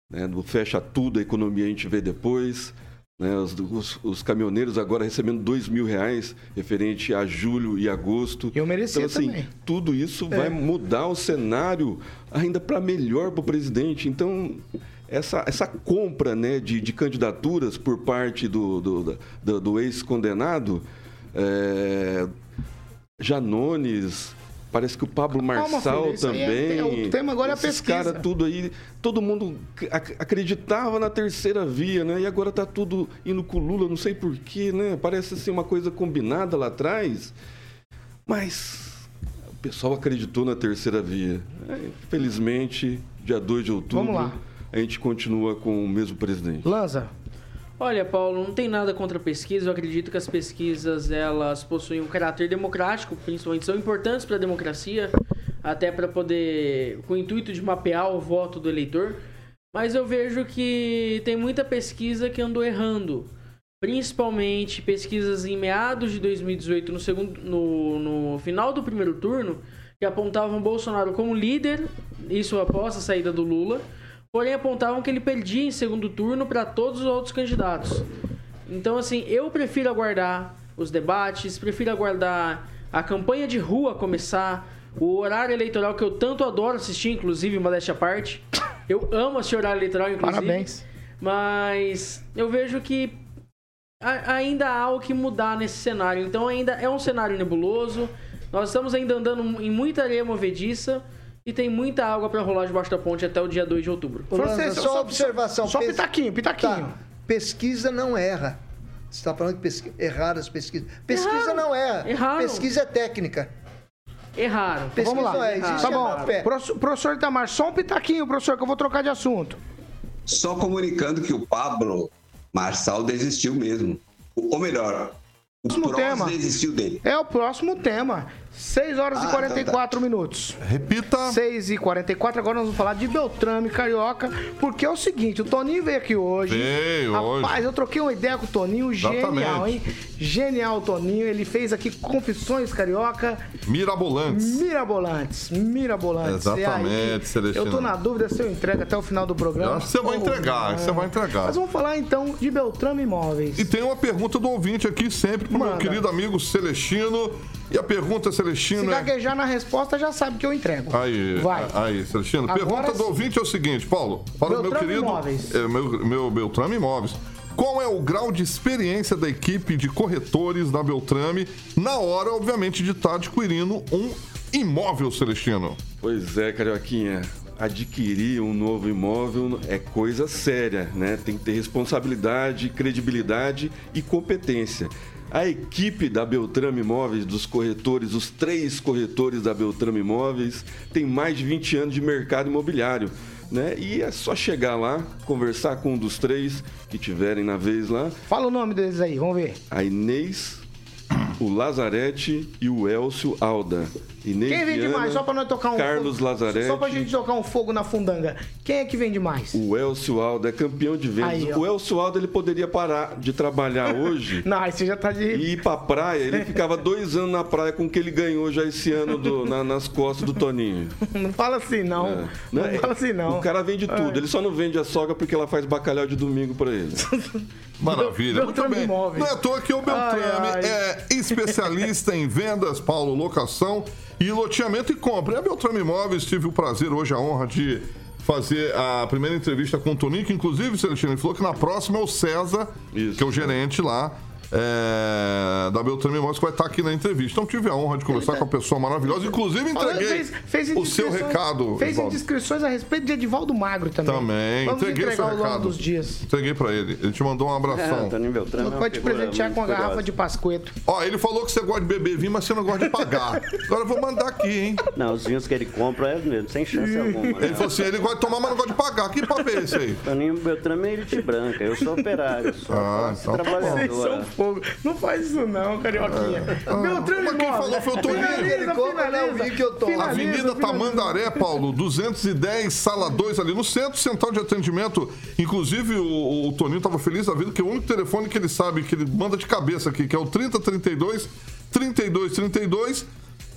né? do fecha tudo, a economia a gente vê depois. Né, os, os, os, caminhoneiros agora recebendo dois mil reais referente a julho e agosto. Eu merecia então, assim, também. Tudo isso é. vai mudar o cenário ainda para melhor para o presidente. Então, essa, essa compra né, de, de candidaturas por parte do, do, do, do ex-condenado, é, Janones, Parece que o Pablo Marçal Calma, também. É, é, o tema agora é a pesquisa. cara tudo aí, todo mundo acreditava na terceira via, né? E agora está tudo indo com o Lula, não sei porquê, né? Parece assim uma coisa combinada lá atrás. Mas o pessoal acreditou na terceira via. É, felizmente, dia 2 de outubro, a gente continua com o mesmo presidente. Lanza, Olha, Paulo, não tem nada contra a pesquisa. Eu acredito que as pesquisas elas possuem um caráter democrático, principalmente são importantes para a democracia, até para poder, com o intuito de mapear o voto do eleitor. Mas eu vejo que tem muita pesquisa que andou errando, principalmente pesquisas em meados de 2018, no segundo, no, no final do primeiro turno, que apontavam Bolsonaro como líder, isso após a saída do Lula porém apontavam que ele perdia em segundo turno para todos os outros candidatos. Então, assim, eu prefiro aguardar os debates, prefiro aguardar a campanha de rua começar, o horário eleitoral que eu tanto adoro assistir, inclusive, modéstia à parte. Eu amo esse horário eleitoral, inclusive. Parabéns. Mas eu vejo que ainda há o que mudar nesse cenário. Então, ainda é um cenário nebuloso. Nós estamos ainda andando em muita areia movediça e tem muita água para rolar debaixo da ponte até o dia 2 de outubro. Francês, só, só observação. Só, só pitaquinho, pitaquinho. Tá. Pesquisa não erra. Você está falando que pesqui... erraram as pesquisas. Pesquisa Erraram. não erra. Erraram. Pesquisa é técnica. Erraram. Pesquisa Vamos lá. Não é. Existe tá bom. Professor Itamar, só um pitaquinho, professor, que eu vou trocar de assunto. Só comunicando que o Pablo Marçal desistiu mesmo. Ou melhor, o próximo tema. desistiu dele. É o próximo tema. 6 horas ah, e 44 então tá. minutos. Repita. 6 e 44 agora nós vamos falar de Beltrame Carioca, porque é o seguinte, o Toninho veio aqui hoje. Veio Rapaz, hoje. eu troquei uma ideia com o Toninho, Exatamente. genial, hein? Genial, Toninho. Ele fez aqui confissões carioca. Mirabolantes. Mirabolantes, mirabolantes. Exatamente, Celestino. Eu tô na dúvida se eu entrego até o final do programa. Eu acho que você vai entregar, você vai entregar. Mas vamos falar então de Beltrame Imóveis. E tem uma pergunta do ouvinte aqui sempre pro Manda. meu querido amigo Celestino. E a pergunta, Celestino. Se é- gaguejar na resposta, já sabe que eu entrego. Aí, Vai. aí, Celestino. Agora, pergunta do ouvinte é o seguinte, Paulo. Para o meu querido. Imóveis. É, meu, meu Beltrame Imóveis. Qual é o grau de experiência da equipe de corretores da Beltrame na hora, obviamente, de estar adquirindo um imóvel, Celestino? Pois é, Carioquinha. Adquirir um novo imóvel é coisa séria, né? Tem que ter responsabilidade, credibilidade e competência. A equipe da Beltrame Imóveis, dos corretores, os três corretores da Beltrame Imóveis, tem mais de 20 anos de mercado imobiliário. Né? E é só chegar lá, conversar com um dos três que tiverem na vez lá. Fala o nome deles aí, vamos ver. A Inês, o Lazarete e o Elcio Alda. Inês Quem vende Viana, mais? Só pra nós tocar um Carlos fogo. Lazarete. Só pra gente tocar um fogo na fundanga. Quem é que vende mais? O Elcio Alda é campeão de vendas. Aí, o Elcio Alda ele poderia parar de trabalhar hoje Não, aí você já tá de. e ir pra praia. Ele ficava dois anos na praia com o que ele ganhou já esse ano do- na- nas costas do Toninho. Não fala assim, não. É. Não, é- fala assim, não. O cara vende tudo. Ele só não vende a sogra porque ela faz bacalhau de domingo pra ele. Maravilha, muito bem. Imóveis. Não é à toa que o Beltrame Ai, ai. é especialista em vendas, Paulo, locação e loteamento e compra. E a Beltrame Imóveis tive o prazer, hoje a honra de fazer a primeira entrevista com o Toninho, que inclusive, Celestino, ele falou que na próxima é o César, Isso. que é o gerente lá. É, da Beltrame Imóveis que vai estar aqui na entrevista. Então tive a honra de conversar com uma pessoa maravilhosa. Inclusive entreguei fez- fez o seu recado. Fez Evaldo. indiscrições a respeito de Edivaldo Magro também. Também. Vamos entreguei o seu entregar ao longo recado. dos dias. Entreguei pra ele. Ele te mandou um abração. É, Beltrame é uma Pode te figura presentear com a garrafa curiosa. de Pascoeto. Ó, ele falou que você gosta de beber vinho, mas você não gosta de pagar. Agora eu vou mandar aqui, hein? Não, os vinhos que ele compra é mesmo, sem chance alguma. Né? Ele falou assim, ele gosta de tomar, mas não gosta de pagar. Que papo é esse aí? Toninho Beltrame é elite branca, eu sou operário, sou Ah, então tá fogo. Não faz isso não, carioquinha. Beltrame mas quem Imóveis. falou foi o Toninho. Finaliza, que eu tomo. Finaliza, Avenida finaliza. Tamandaré, Paulo, 210, sala 2, ali no centro central de atendimento. Inclusive, o, o Toninho tava feliz da vida, que o único telefone que ele sabe, que ele manda de cabeça aqui, que é o 3032 3232,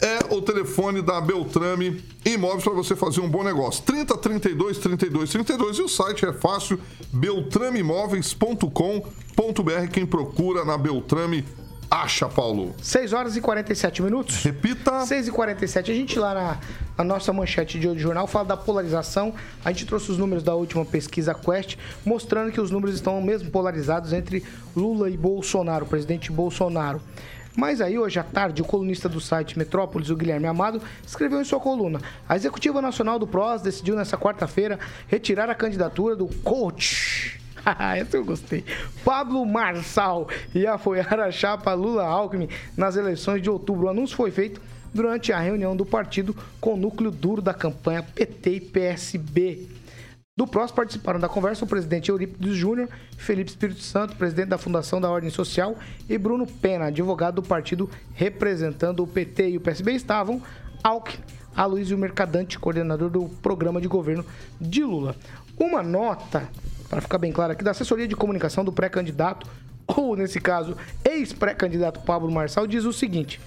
é o telefone da Beltrame Imóveis para você fazer um bom negócio. 3032 3232 e o site é fácil, beltrameimóveis.com.br. Quem procura na Beltrame acha, Paulo. 6 horas e 47 minutos. Repita. 6 e 47 A gente lá na, na nossa manchete de hoje jornal fala da polarização. A gente trouxe os números da última pesquisa Quest, mostrando que os números estão mesmo polarizados entre Lula e Bolsonaro, o presidente Bolsonaro. Mas aí, hoje à tarde, o colunista do site Metrópolis, o Guilherme Amado, escreveu em sua coluna: A Executiva Nacional do PROS decidiu nessa quarta-feira retirar a candidatura do coach. Essa eu gostei. Pablo Marçal e apoiar a chapa Lula-Alckmin nas eleições de outubro. O anúncio foi feito durante a reunião do partido com o núcleo duro da campanha PT e PSB. Do PROS participaram da conversa o presidente Eurípides Júnior, Felipe Espírito Santo, presidente da Fundação da Ordem Social, e Bruno Pena, advogado do partido representando o PT e o PSB. Estavam Alckmin, Aloysio Mercadante, coordenador do programa de governo de Lula. Uma nota, para ficar bem claro aqui, da assessoria de comunicação do pré-candidato, ou nesse caso, ex-pré-candidato Pablo Marçal, diz o seguinte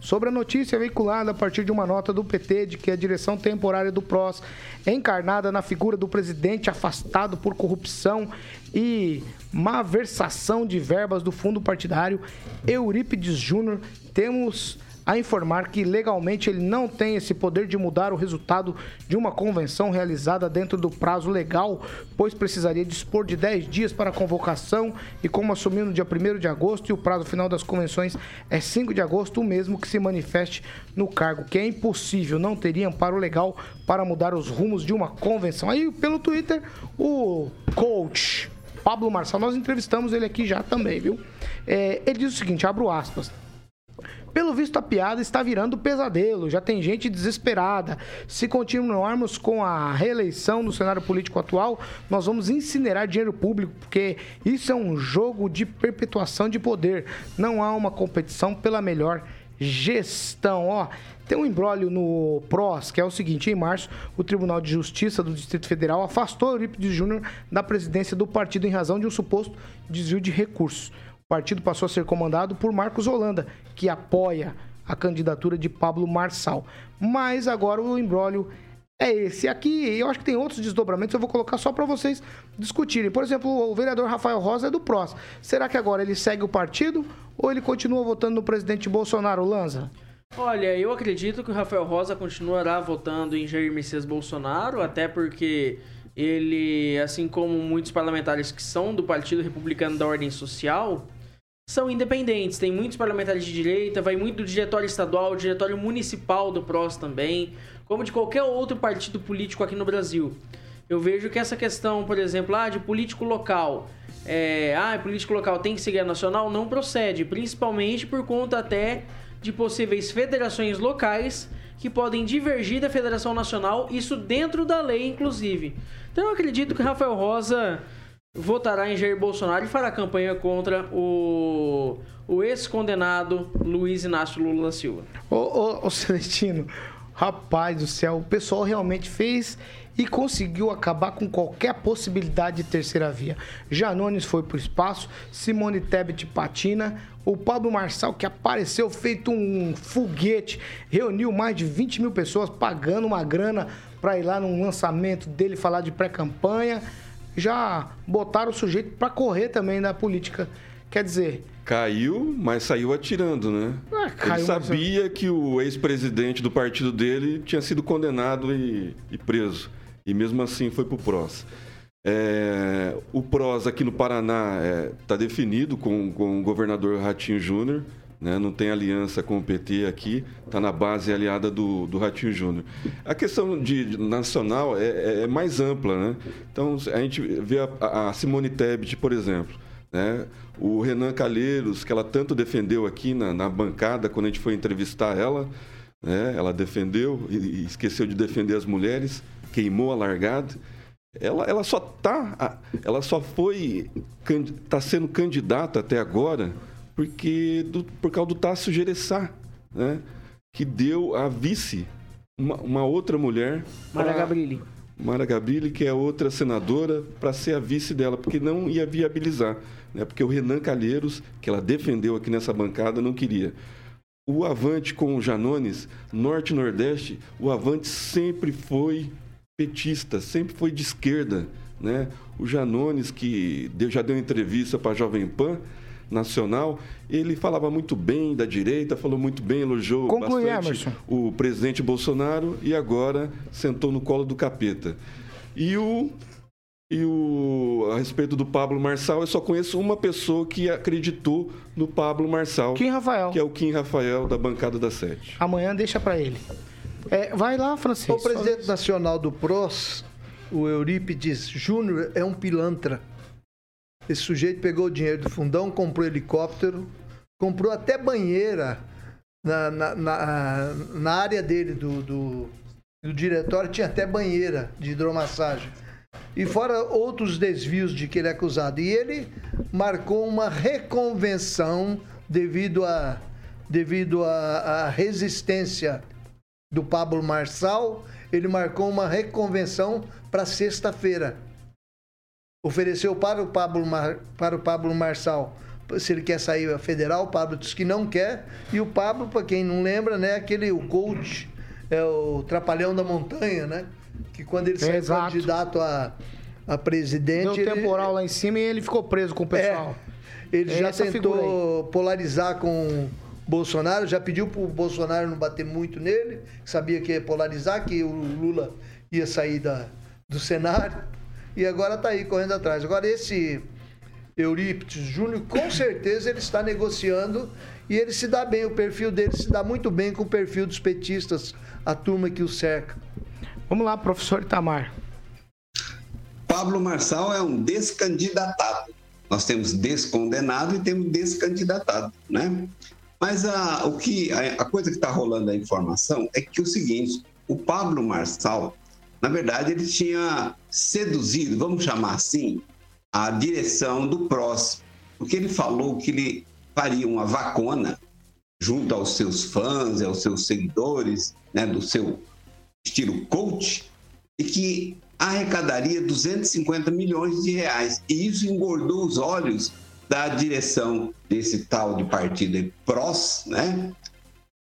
sobre a notícia veiculada a partir de uma nota do PT de que a direção temporária do PROS encarnada na figura do presidente afastado por corrupção e malversação de verbas do fundo partidário Eurípides Júnior, temos a informar que legalmente ele não tem esse poder de mudar o resultado de uma convenção realizada dentro do prazo legal, pois precisaria dispor de 10 dias para a convocação e como assumiu no dia 1 de agosto e o prazo final das convenções é 5 de agosto, o mesmo que se manifeste no cargo, que é impossível, não teria amparo legal para mudar os rumos de uma convenção. Aí pelo Twitter, o coach Pablo Marçal, nós entrevistamos ele aqui já também, viu? É, ele diz o seguinte, abro aspas. Pelo visto, a piada está virando pesadelo. Já tem gente desesperada. Se continuarmos com a reeleição no cenário político atual, nós vamos incinerar dinheiro público, porque isso é um jogo de perpetuação de poder. Não há uma competição pela melhor gestão. Ó, tem um embrólio no PROS, que é o seguinte: em março, o Tribunal de Justiça do Distrito Federal afastou Eurípides Júnior da presidência do partido em razão de um suposto desvio de recursos. Partido passou a ser comandado por Marcos Holanda, que apoia a candidatura de Pablo Marçal. Mas agora o embrólio é esse. Aqui eu acho que tem outros desdobramentos, eu vou colocar só para vocês discutirem. Por exemplo, o vereador Rafael Rosa é do PROS. Será que agora ele segue o partido ou ele continua votando no presidente Bolsonaro, Lanza? Olha, eu acredito que o Rafael Rosa continuará votando em Jair Messias Bolsonaro, até porque ele, assim como muitos parlamentares que são do Partido Republicano da Ordem Social, são independentes. Tem muitos parlamentares de direita, vai muito do diretório estadual, diretório municipal do PROS também, como de qualquer outro partido político aqui no Brasil. Eu vejo que essa questão, por exemplo, ah, de político local, é, ah, político local tem que seguir a nacional, não procede, principalmente por conta até de possíveis federações locais que podem divergir da Federação Nacional, isso dentro da lei, inclusive. Então eu acredito que Rafael Rosa votará em Jair Bolsonaro e fará campanha contra o, o ex-condenado Luiz Inácio Lula Silva. Ô, ô, ô Celestino, rapaz do céu, o pessoal realmente fez e conseguiu acabar com qualquer possibilidade de terceira via. Janones foi para o espaço, Simone Tebet patina, o Pablo Marçal, que apareceu feito um foguete, reuniu mais de 20 mil pessoas pagando uma grana para ir lá num lançamento dele falar de pré-campanha. Já botaram o sujeito para correr também na política. Quer dizer, Caiu, mas saiu atirando, né? Ah, caiu, Ele sabia mas... que o ex-presidente do partido dele tinha sido condenado e, e preso. E mesmo assim foi para o PROS. É, o PROS aqui no Paraná está é, tá definido com, com o governador Ratinho Júnior. Né? Não tem aliança com o PT aqui, está na base aliada do, do Ratinho Júnior. A questão de, de nacional é, é, é, mais ampla. Né? Então, a gente vê a, a Simone Tebet, por exemplo. Né? O Renan Calheiros, que ela tanto defendeu aqui na, na bancada, quando a gente foi entrevistar ela, né? ela defendeu e esqueceu de defender as mulheres, queimou a largada. Ela, ela só tá, ela só foi, está sendo candidata até agora porque do, por causa do Tássio Gereçá, né? que deu a vice, uma, uma outra mulher. Mara Gabrilli. Mara Gabrilli, que é outra senadora, para ser a vice dela, porque não ia viabilizar. Né? Porque o Renan Calheiros, que ela defendeu aqui nessa bancada, não queria. O Avante com o Janones, Norte e Nordeste, o Avante sempre foi petista, sempre foi de esquerda. Né? O Janones, que já deu entrevista para a Jovem Pan Nacional, ele falava muito bem da direita, falou muito bem, elogiou Conclui, bastante Emerson. o presidente Bolsonaro e agora sentou no colo do capeta. E o e o, a respeito do Pablo Marçal, eu só conheço uma pessoa que acreditou no Pablo Marçal. Kim Rafael. Que é o Kim Rafael, da bancada da Sete. Amanhã deixa para ele. É, vai lá, Francisco. O presidente nacional do PROS, o Eurípides Júnior, é um pilantra. Esse sujeito pegou o dinheiro do fundão, comprou helicóptero, comprou até banheira na, na, na, na área dele, do, do, do diretório, tinha até banheira de hidromassagem. E fora outros desvios de que ele é acusado. E ele marcou uma reconvenção devido a devido à resistência do Pablo Marçal, ele marcou uma reconvenção para sexta-feira. Ofereceu para o Pablo, Mar, para o Pablo Marçal se ele quer sair federal, o Pablo disse que não quer. E o Pablo, para quem não lembra, né, aquele o coach, é o trapalhão da montanha, né? Que quando ele saiu candidato a, a presidente. Deu temporal ele, lá em cima e ele ficou preso com o pessoal. É, ele é já tentou polarizar com Bolsonaro, já pediu para o Bolsonaro não bater muito nele, sabia que ia polarizar, que o Lula ia sair da, do cenário, e agora está aí correndo atrás. Agora, esse Eurípides Júnior, com certeza ele está negociando e ele se dá bem, o perfil dele se dá muito bem com o perfil dos petistas, a turma que o cerca. Vamos lá, professor Itamar. Pablo Marçal é um descandidatado. Nós temos descondenado e temos descandidatado, né? Mas a, o que, a, a coisa que está rolando a informação é que o seguinte: o Pablo Marçal, na verdade, ele tinha seduzido, vamos chamar assim, a direção do PROS, porque ele falou que ele faria uma vacona junto aos seus fãs, aos seus seguidores, né, do seu estilo coach, e que arrecadaria 250 milhões de reais. E isso engordou os olhos da direção desse tal de partido PROS, né?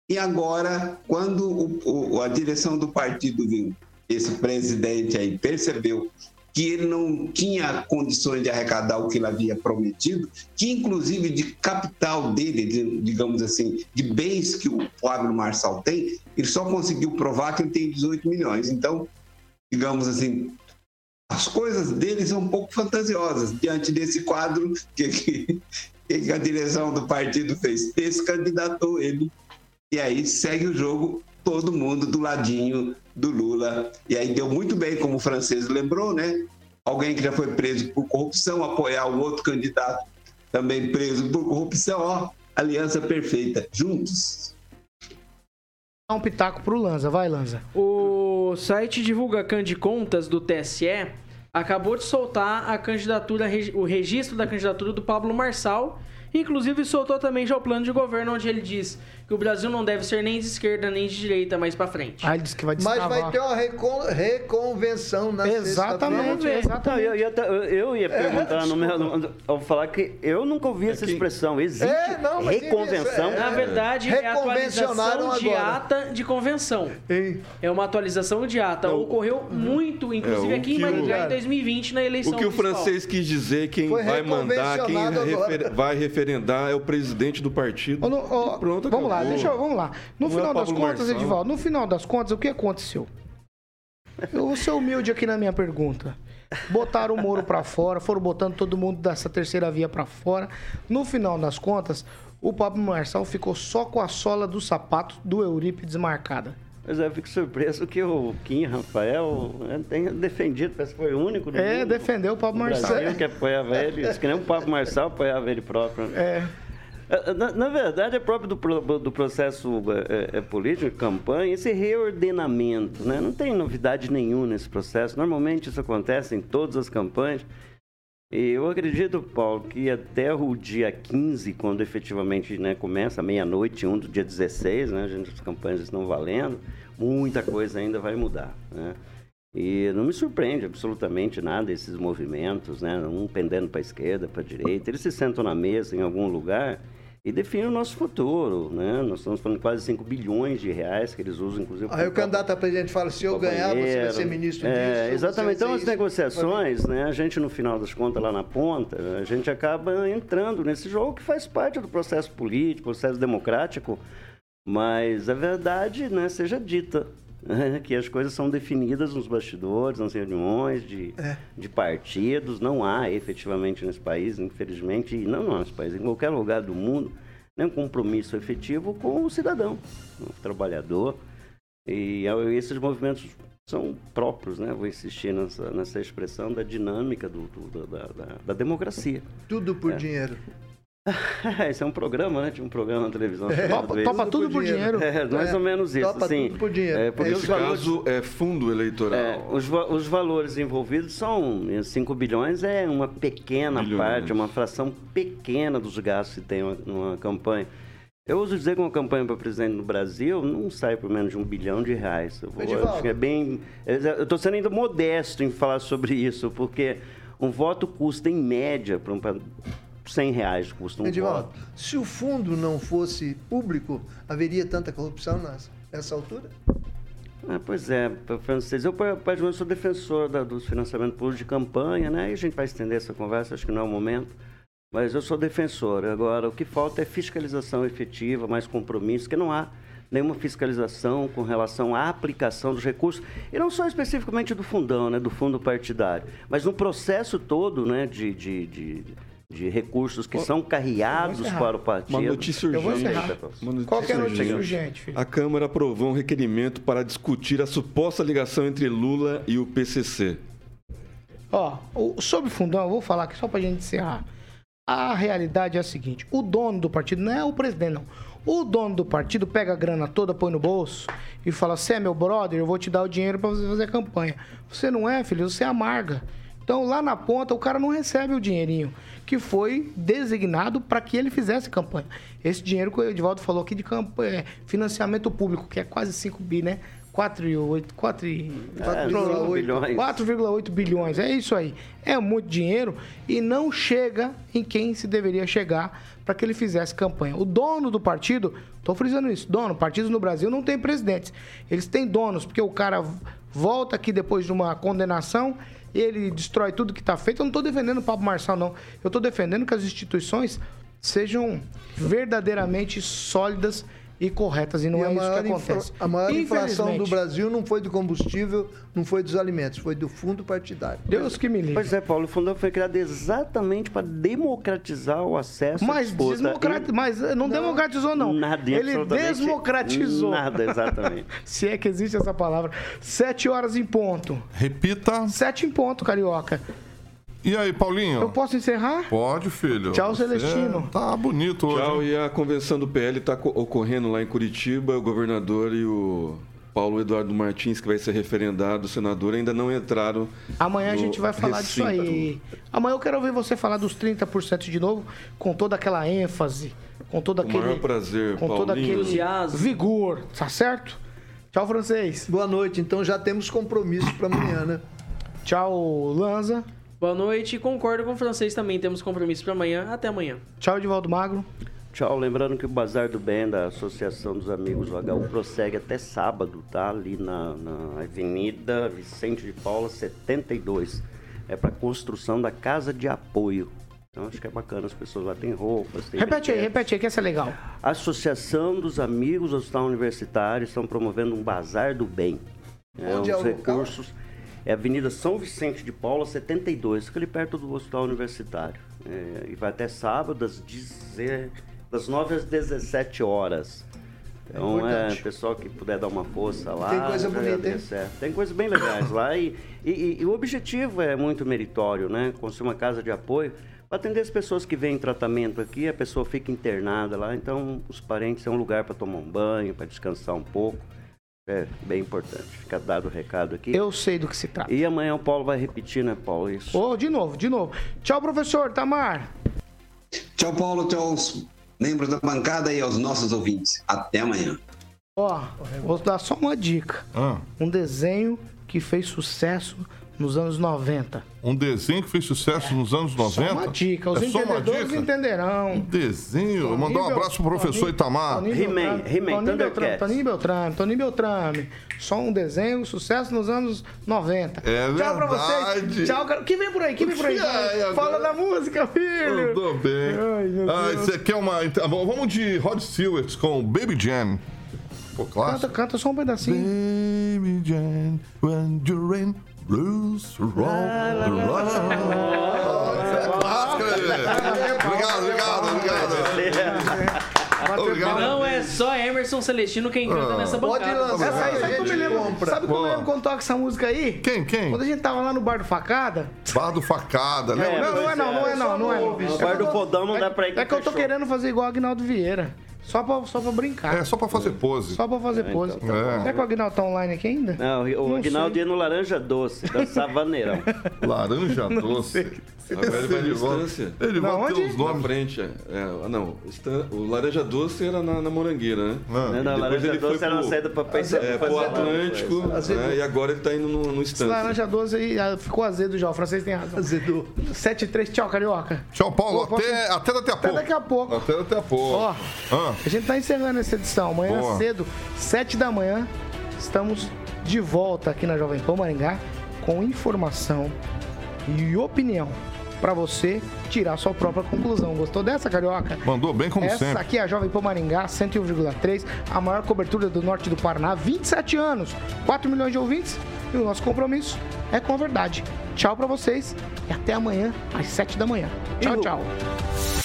E agora, quando o, o, a direção do partido viu esse presidente aí percebeu que ele não tinha condições de arrecadar o que ele havia prometido, que inclusive de capital dele, de, digamos assim, de bens que o Pablo Marçal tem, ele só conseguiu provar que ele tem 18 milhões. Então, digamos assim, as coisas dele são um pouco fantasiosas diante desse quadro que, que, que a direção do partido fez. Descandidatou ele e aí segue o jogo todo mundo do ladinho do Lula. E aí deu muito bem, como o francês lembrou, né? alguém que já foi preso por corrupção apoiar o outro candidato também preso por corrupção, ó, aliança perfeita, juntos. Dá um pitaco pro Lanza, vai Lanza. O site Divulgacan de Contas do TSE acabou de soltar a candidatura, o registro da candidatura do Pablo Marçal Inclusive, soltou também já o plano de governo, onde ele diz que o Brasil não deve ser nem de esquerda nem de direita, mas para frente. Ah, ele disse que vai Mas vai ter uma recon reconvenção na Exatamente, exatamente. Não, eu, ia, eu ia perguntar é, no meu. Ao falar que eu nunca ouvi é essa expressão. Existe é, não, reconvenção? É, Na verdade, é a atualização de ata de convenção. Ei. É uma atualização de ata. Não. Ocorreu uhum. muito, inclusive é, aqui em Maringá, em 2020, na eleição. O que municipal. o francês quis dizer, quem Foi vai mandar, quem refer, vai referendar é o presidente do partido. Oh, oh, pronto, vamos acabou. lá, deixa eu, vamos lá. No Não final das contas, Marçal. Edivaldo, no final das contas, o que aconteceu? Eu vou ser humilde aqui na minha pergunta. Botaram o Moro para fora, foram botando todo mundo dessa terceira via para fora. No final das contas, o Pablo Marçal ficou só com a sola do sapato do Eurípides marcada. Mas eu fico surpreso que o Kim Rafael né, tenha defendido, parece que foi o único. é, mundo, defendeu o Pablo Marçal. Brasil que apoiava ele, que nem o Pablo Marçal apoiava ele próprio. É. É, na, na, verdade, é próprio do, do processo é, é, político, campanha, esse reordenamento. Né? Não tem novidade nenhuma nesse processo. Normalmente isso acontece em todas as campanhas. E eu acredito, Paulo, que até o dia 15, quando efetivamente né, começa, meia-noite, um do dia 16, né, gente, as campanhas estão valendo, muita coisa ainda vai mudar. Né? E não me surpreende absolutamente nada esses movimentos, né? um pendendo para a esquerda, para a direita. Eles se sentam na mesa em algum lugar e define o nosso futuro, né? Nós estamos falando de quase 5 bilhões de reais que eles usam, inclusive... Aí o candidato a presidente fala, se eu ganhar, você vai ser ministro é, disso. Exatamente. Então, as isso. negociações, né? A gente, no final das contas, lá na ponta, a gente acaba entrando nesse jogo que faz parte do processo político, processo democrático, mas a verdade, né, seja dita. Né? Que as coisas são definidas nos bastidores, nas reuniões de, é. de partidos. Não há efetivamente nesse país, infelizmente, e não, não nesse país, em qualquer lugar do mundo, né, um compromisso efetivo com o cidadão, o trabalhador. E esses movimentos são próprios, né? Vou insistir nessa, nessa expressão da dinâmica do, do da, da, da, democracia. Tudo por é. dinheiro. Esse é um programa, né? Tinha um programa na televisão. É, topa, topa tudo, por dinheiro. É, mais é, ou menos isso. Topa sim. tudo por dinheiro. É, porque Nesse valores, caso, é fundo eleitoral. É, os, os valores envolvidos são 5 bilhões, é uma pequena Bilhões. parte, uma fração pequena dos gastos que tem uma, numa campanha. Eu uso dizer que uma campanha para presidente no Brasil não sai por menos de um bilhão de reais. Eu, vou, acho que é bem. Eu estou sendo ainda modesto em falar sobre isso, porque um voto custa, em média, para um 100 reais custa um Edivaldo, voto. Se o fundo não fosse público, haveria tanta corrupção nessa altura? Ah, pois é, francês. Eu, particularmente, sou defensor da, dos financiamentos públicos de campanha, né? E a gente vai estender essa conversa, acho que não é o momento. Mas eu sou defensor. Agora, o que falta é fiscalização efetiva, mais compromisso, que não há nenhuma fiscalização com relação à aplicação dos recursos, e não só especificamente do fundão, né, do fundo partidário, mas no processo todo né, de, de, de de recursos que são carreados para o partido. Uma notícia urgente. Uma notícia Qual é a notícia urgente, filho? A Câmara aprovou um requerimento para discutir a suposta ligação entre Lula e o PCC. Ó, sobre fundão, eu vou falar aqui só para a gente encerrar. A realidade é a seguinte: o dono do partido não é o presidente, não. O dono do partido pega a grana toda, põe no bolso e fala: Você é meu brother, eu vou te dar o dinheiro para você fazer campanha. Você não é, filho, você amarga. Então lá na ponta o cara não recebe o dinheirinho que foi designado para que ele fizesse campanha. Esse dinheiro que o Edivaldo falou aqui de campanha, é, financiamento público, que é quase 5 bi, né? 4,8 bilhões. bilhões. É isso aí. É muito dinheiro e não chega em quem se deveria chegar para que ele fizesse campanha. O dono do partido, estou frisando isso, dono, partidos no Brasil não tem presidentes. Eles têm donos, porque o cara volta aqui depois de uma condenação ele destrói tudo que está feito. Eu não estou defendendo o Pablo Marçal, não. Eu estou defendendo que as instituições sejam verdadeiramente sólidas e corretas. E não E é a isso que acontece. a maior inflação do. Brasil não foi do combustível, não foi dos alimentos, foi do fundo partidário. Deus que me livre. Pois é, Paulo, o fundão foi criado exatamente para democratizar o acesso à Mas, disputa. desmocrati- mas não, democratizou, não. Nada, Ele desmocratizou. Nada, exatamente. Se é que existe essa palavra. Sete horas em ponto. Repita. Sete em ponto, carioca. E aí, Paulinho? Eu posso encerrar? Pode, filho. Tchau, Você Celestino. Tá bonito hoje. Tchau, hein? e a convenção do PL está ocorrendo lá em Curitiba. O governador e o Paulo Eduardo Martins, que vai ser referendado, o senador, ainda não entraram. Amanhã a gente vai falar disso recinto. aí. Amanhã eu quero ouvir você falar dos 30% de novo, com toda aquela ênfase, com todo Com o aquele. maior prazer, com todo Paulinho. aquele vigor, tá certo? Tchau, francês. Boa noite. Então já temos compromisso para amanhã, né? Tchau, Lanza. Boa noite. Concordo com o francês também. Temos compromisso para amanhã. Até amanhã. Tchau, Edivaldo Magro. Tchau, lembrando que o Bazar do Bem da Associação dos Amigos do HU prossegue até sábado, tá? Ali na, na Avenida Vicente de Paula, 72. É para construção da casa de apoio. Então acho que é bacana, as pessoas lá têm roupas, tem Repete aí, repete aí, que essa é legal. A Associação dos Amigos do Hospital Universitário estão promovendo um Bazar do Bem. Onde é os o local? É Avenida São Vicente de Paula, 72, fica ali perto do Hospital Universitário. É, e vai até sábado, das, 10 das 9 às 17 horas. Então, é, importante. pessoal que puder dar uma força lá. Tem coisa bonita, hein? certo. Tem coisas bem legais lá. E, e- e- e o objetivo é muito meritório, né? Construir uma casa de apoio para atender as pessoas que vêm em tratamento aqui, a pessoa fica internada lá, então os parentes é um lugar para tomar um banho, para descansar um pouco. É bem importante. Fica dado o recado aqui. Eu sei do que se trata. E amanhã o Paulo vai repetir, né, Paulo? Isso. Ô, de novo, de novo. Tchau, professor Tamar. Tchau, Paulo. Tchau aos membros da bancada e aos nossos ouvintes. Até amanhã. Ó, vou dar só uma dica. Ah, Um desenho que fez sucesso nos anos 90. um desenho que fez sucesso nos anos 90. Só uma dica. Os é entendedores dica? entenderão. Desenho. Toninho Mandar um abraço pro professor Toninho- Itamar. Toninho He-Man, Beltrame, He-Man, Toninho Beltrame, Thundercats. Toninho Beltrame, Toninho Beltrame. Só um desenho, sucesso nos anos 90. É Tchau pra verdade. vocês. Tchau, cara. Quem vem por aí? Quem vem por aí? Fala da música, filho. Eu tô bem. Ai, meu Ah, Deus. você quer uma. então, Vamos de Rod Stewart com Baby Jam. Pô, Canta, clássico. canta só um pedacinho. Baby Jam, when you're in blues, roll the é né? Obrigado, obrigado, obrigado. Obrigado. Não é só Emerson Celestino quem canta nessa Pode bancada. lançar. Essa aí, sabe como eu lembro? Sabe como eu lembro quando toca essa música aí? Quem, quem? Quando a gente tava lá no bar do Facada. Bar do Facada, né? Não, não é não, não é não, não é não. O bar do fodão não dá pra ir É que eu tô querendo fazer igual o Agnaldo Vieira. Só pra, só pra brincar. É só pra fazer pose. Só pra fazer pose. então tá bom. Será que o Agnaldo tá online aqui ainda? Não, o sei. ia no Laranja Doce, dançava vaneirão. Laranja doce. Agora ele vai na Ele vai- estância. Ele Na vai onde? os Na nomes. frente, é. é, não, o Laranja Doce era na, na Morangueira, né? Ah. Não, não, Laranja ele Doce era uma pro- saída pra pensar. É, pro Atlântico, né, e agora ele tá indo no, no Esse estância. laranja 12 aí ah, ficou azedo já. O francês tem razão. Azedou. 7 3 tchau, carioca. Tchau, Paulo. Pô, posso- Até, até daqui a Até pouco. daqui a pouco. Até daqui a pouco. Ó, Ah, a gente tá encerrando essa edição. Amanhã Boa. cedo, 7 da manhã, estamos de volta aqui na Jovem Pan Maringá com informação e opinião pra você tirar sua própria conclusão. Gostou dessa, carioca? mandou bem como Essa sempre. aqui é a Jovem Pan Maringá, 101,3, a maior cobertura do norte do Paraná, 27 anos, 4 milhões de ouvintes e o nosso compromisso é com a verdade. Tchau pra vocês e até amanhã às 7 da manhã. Tchau, tchau.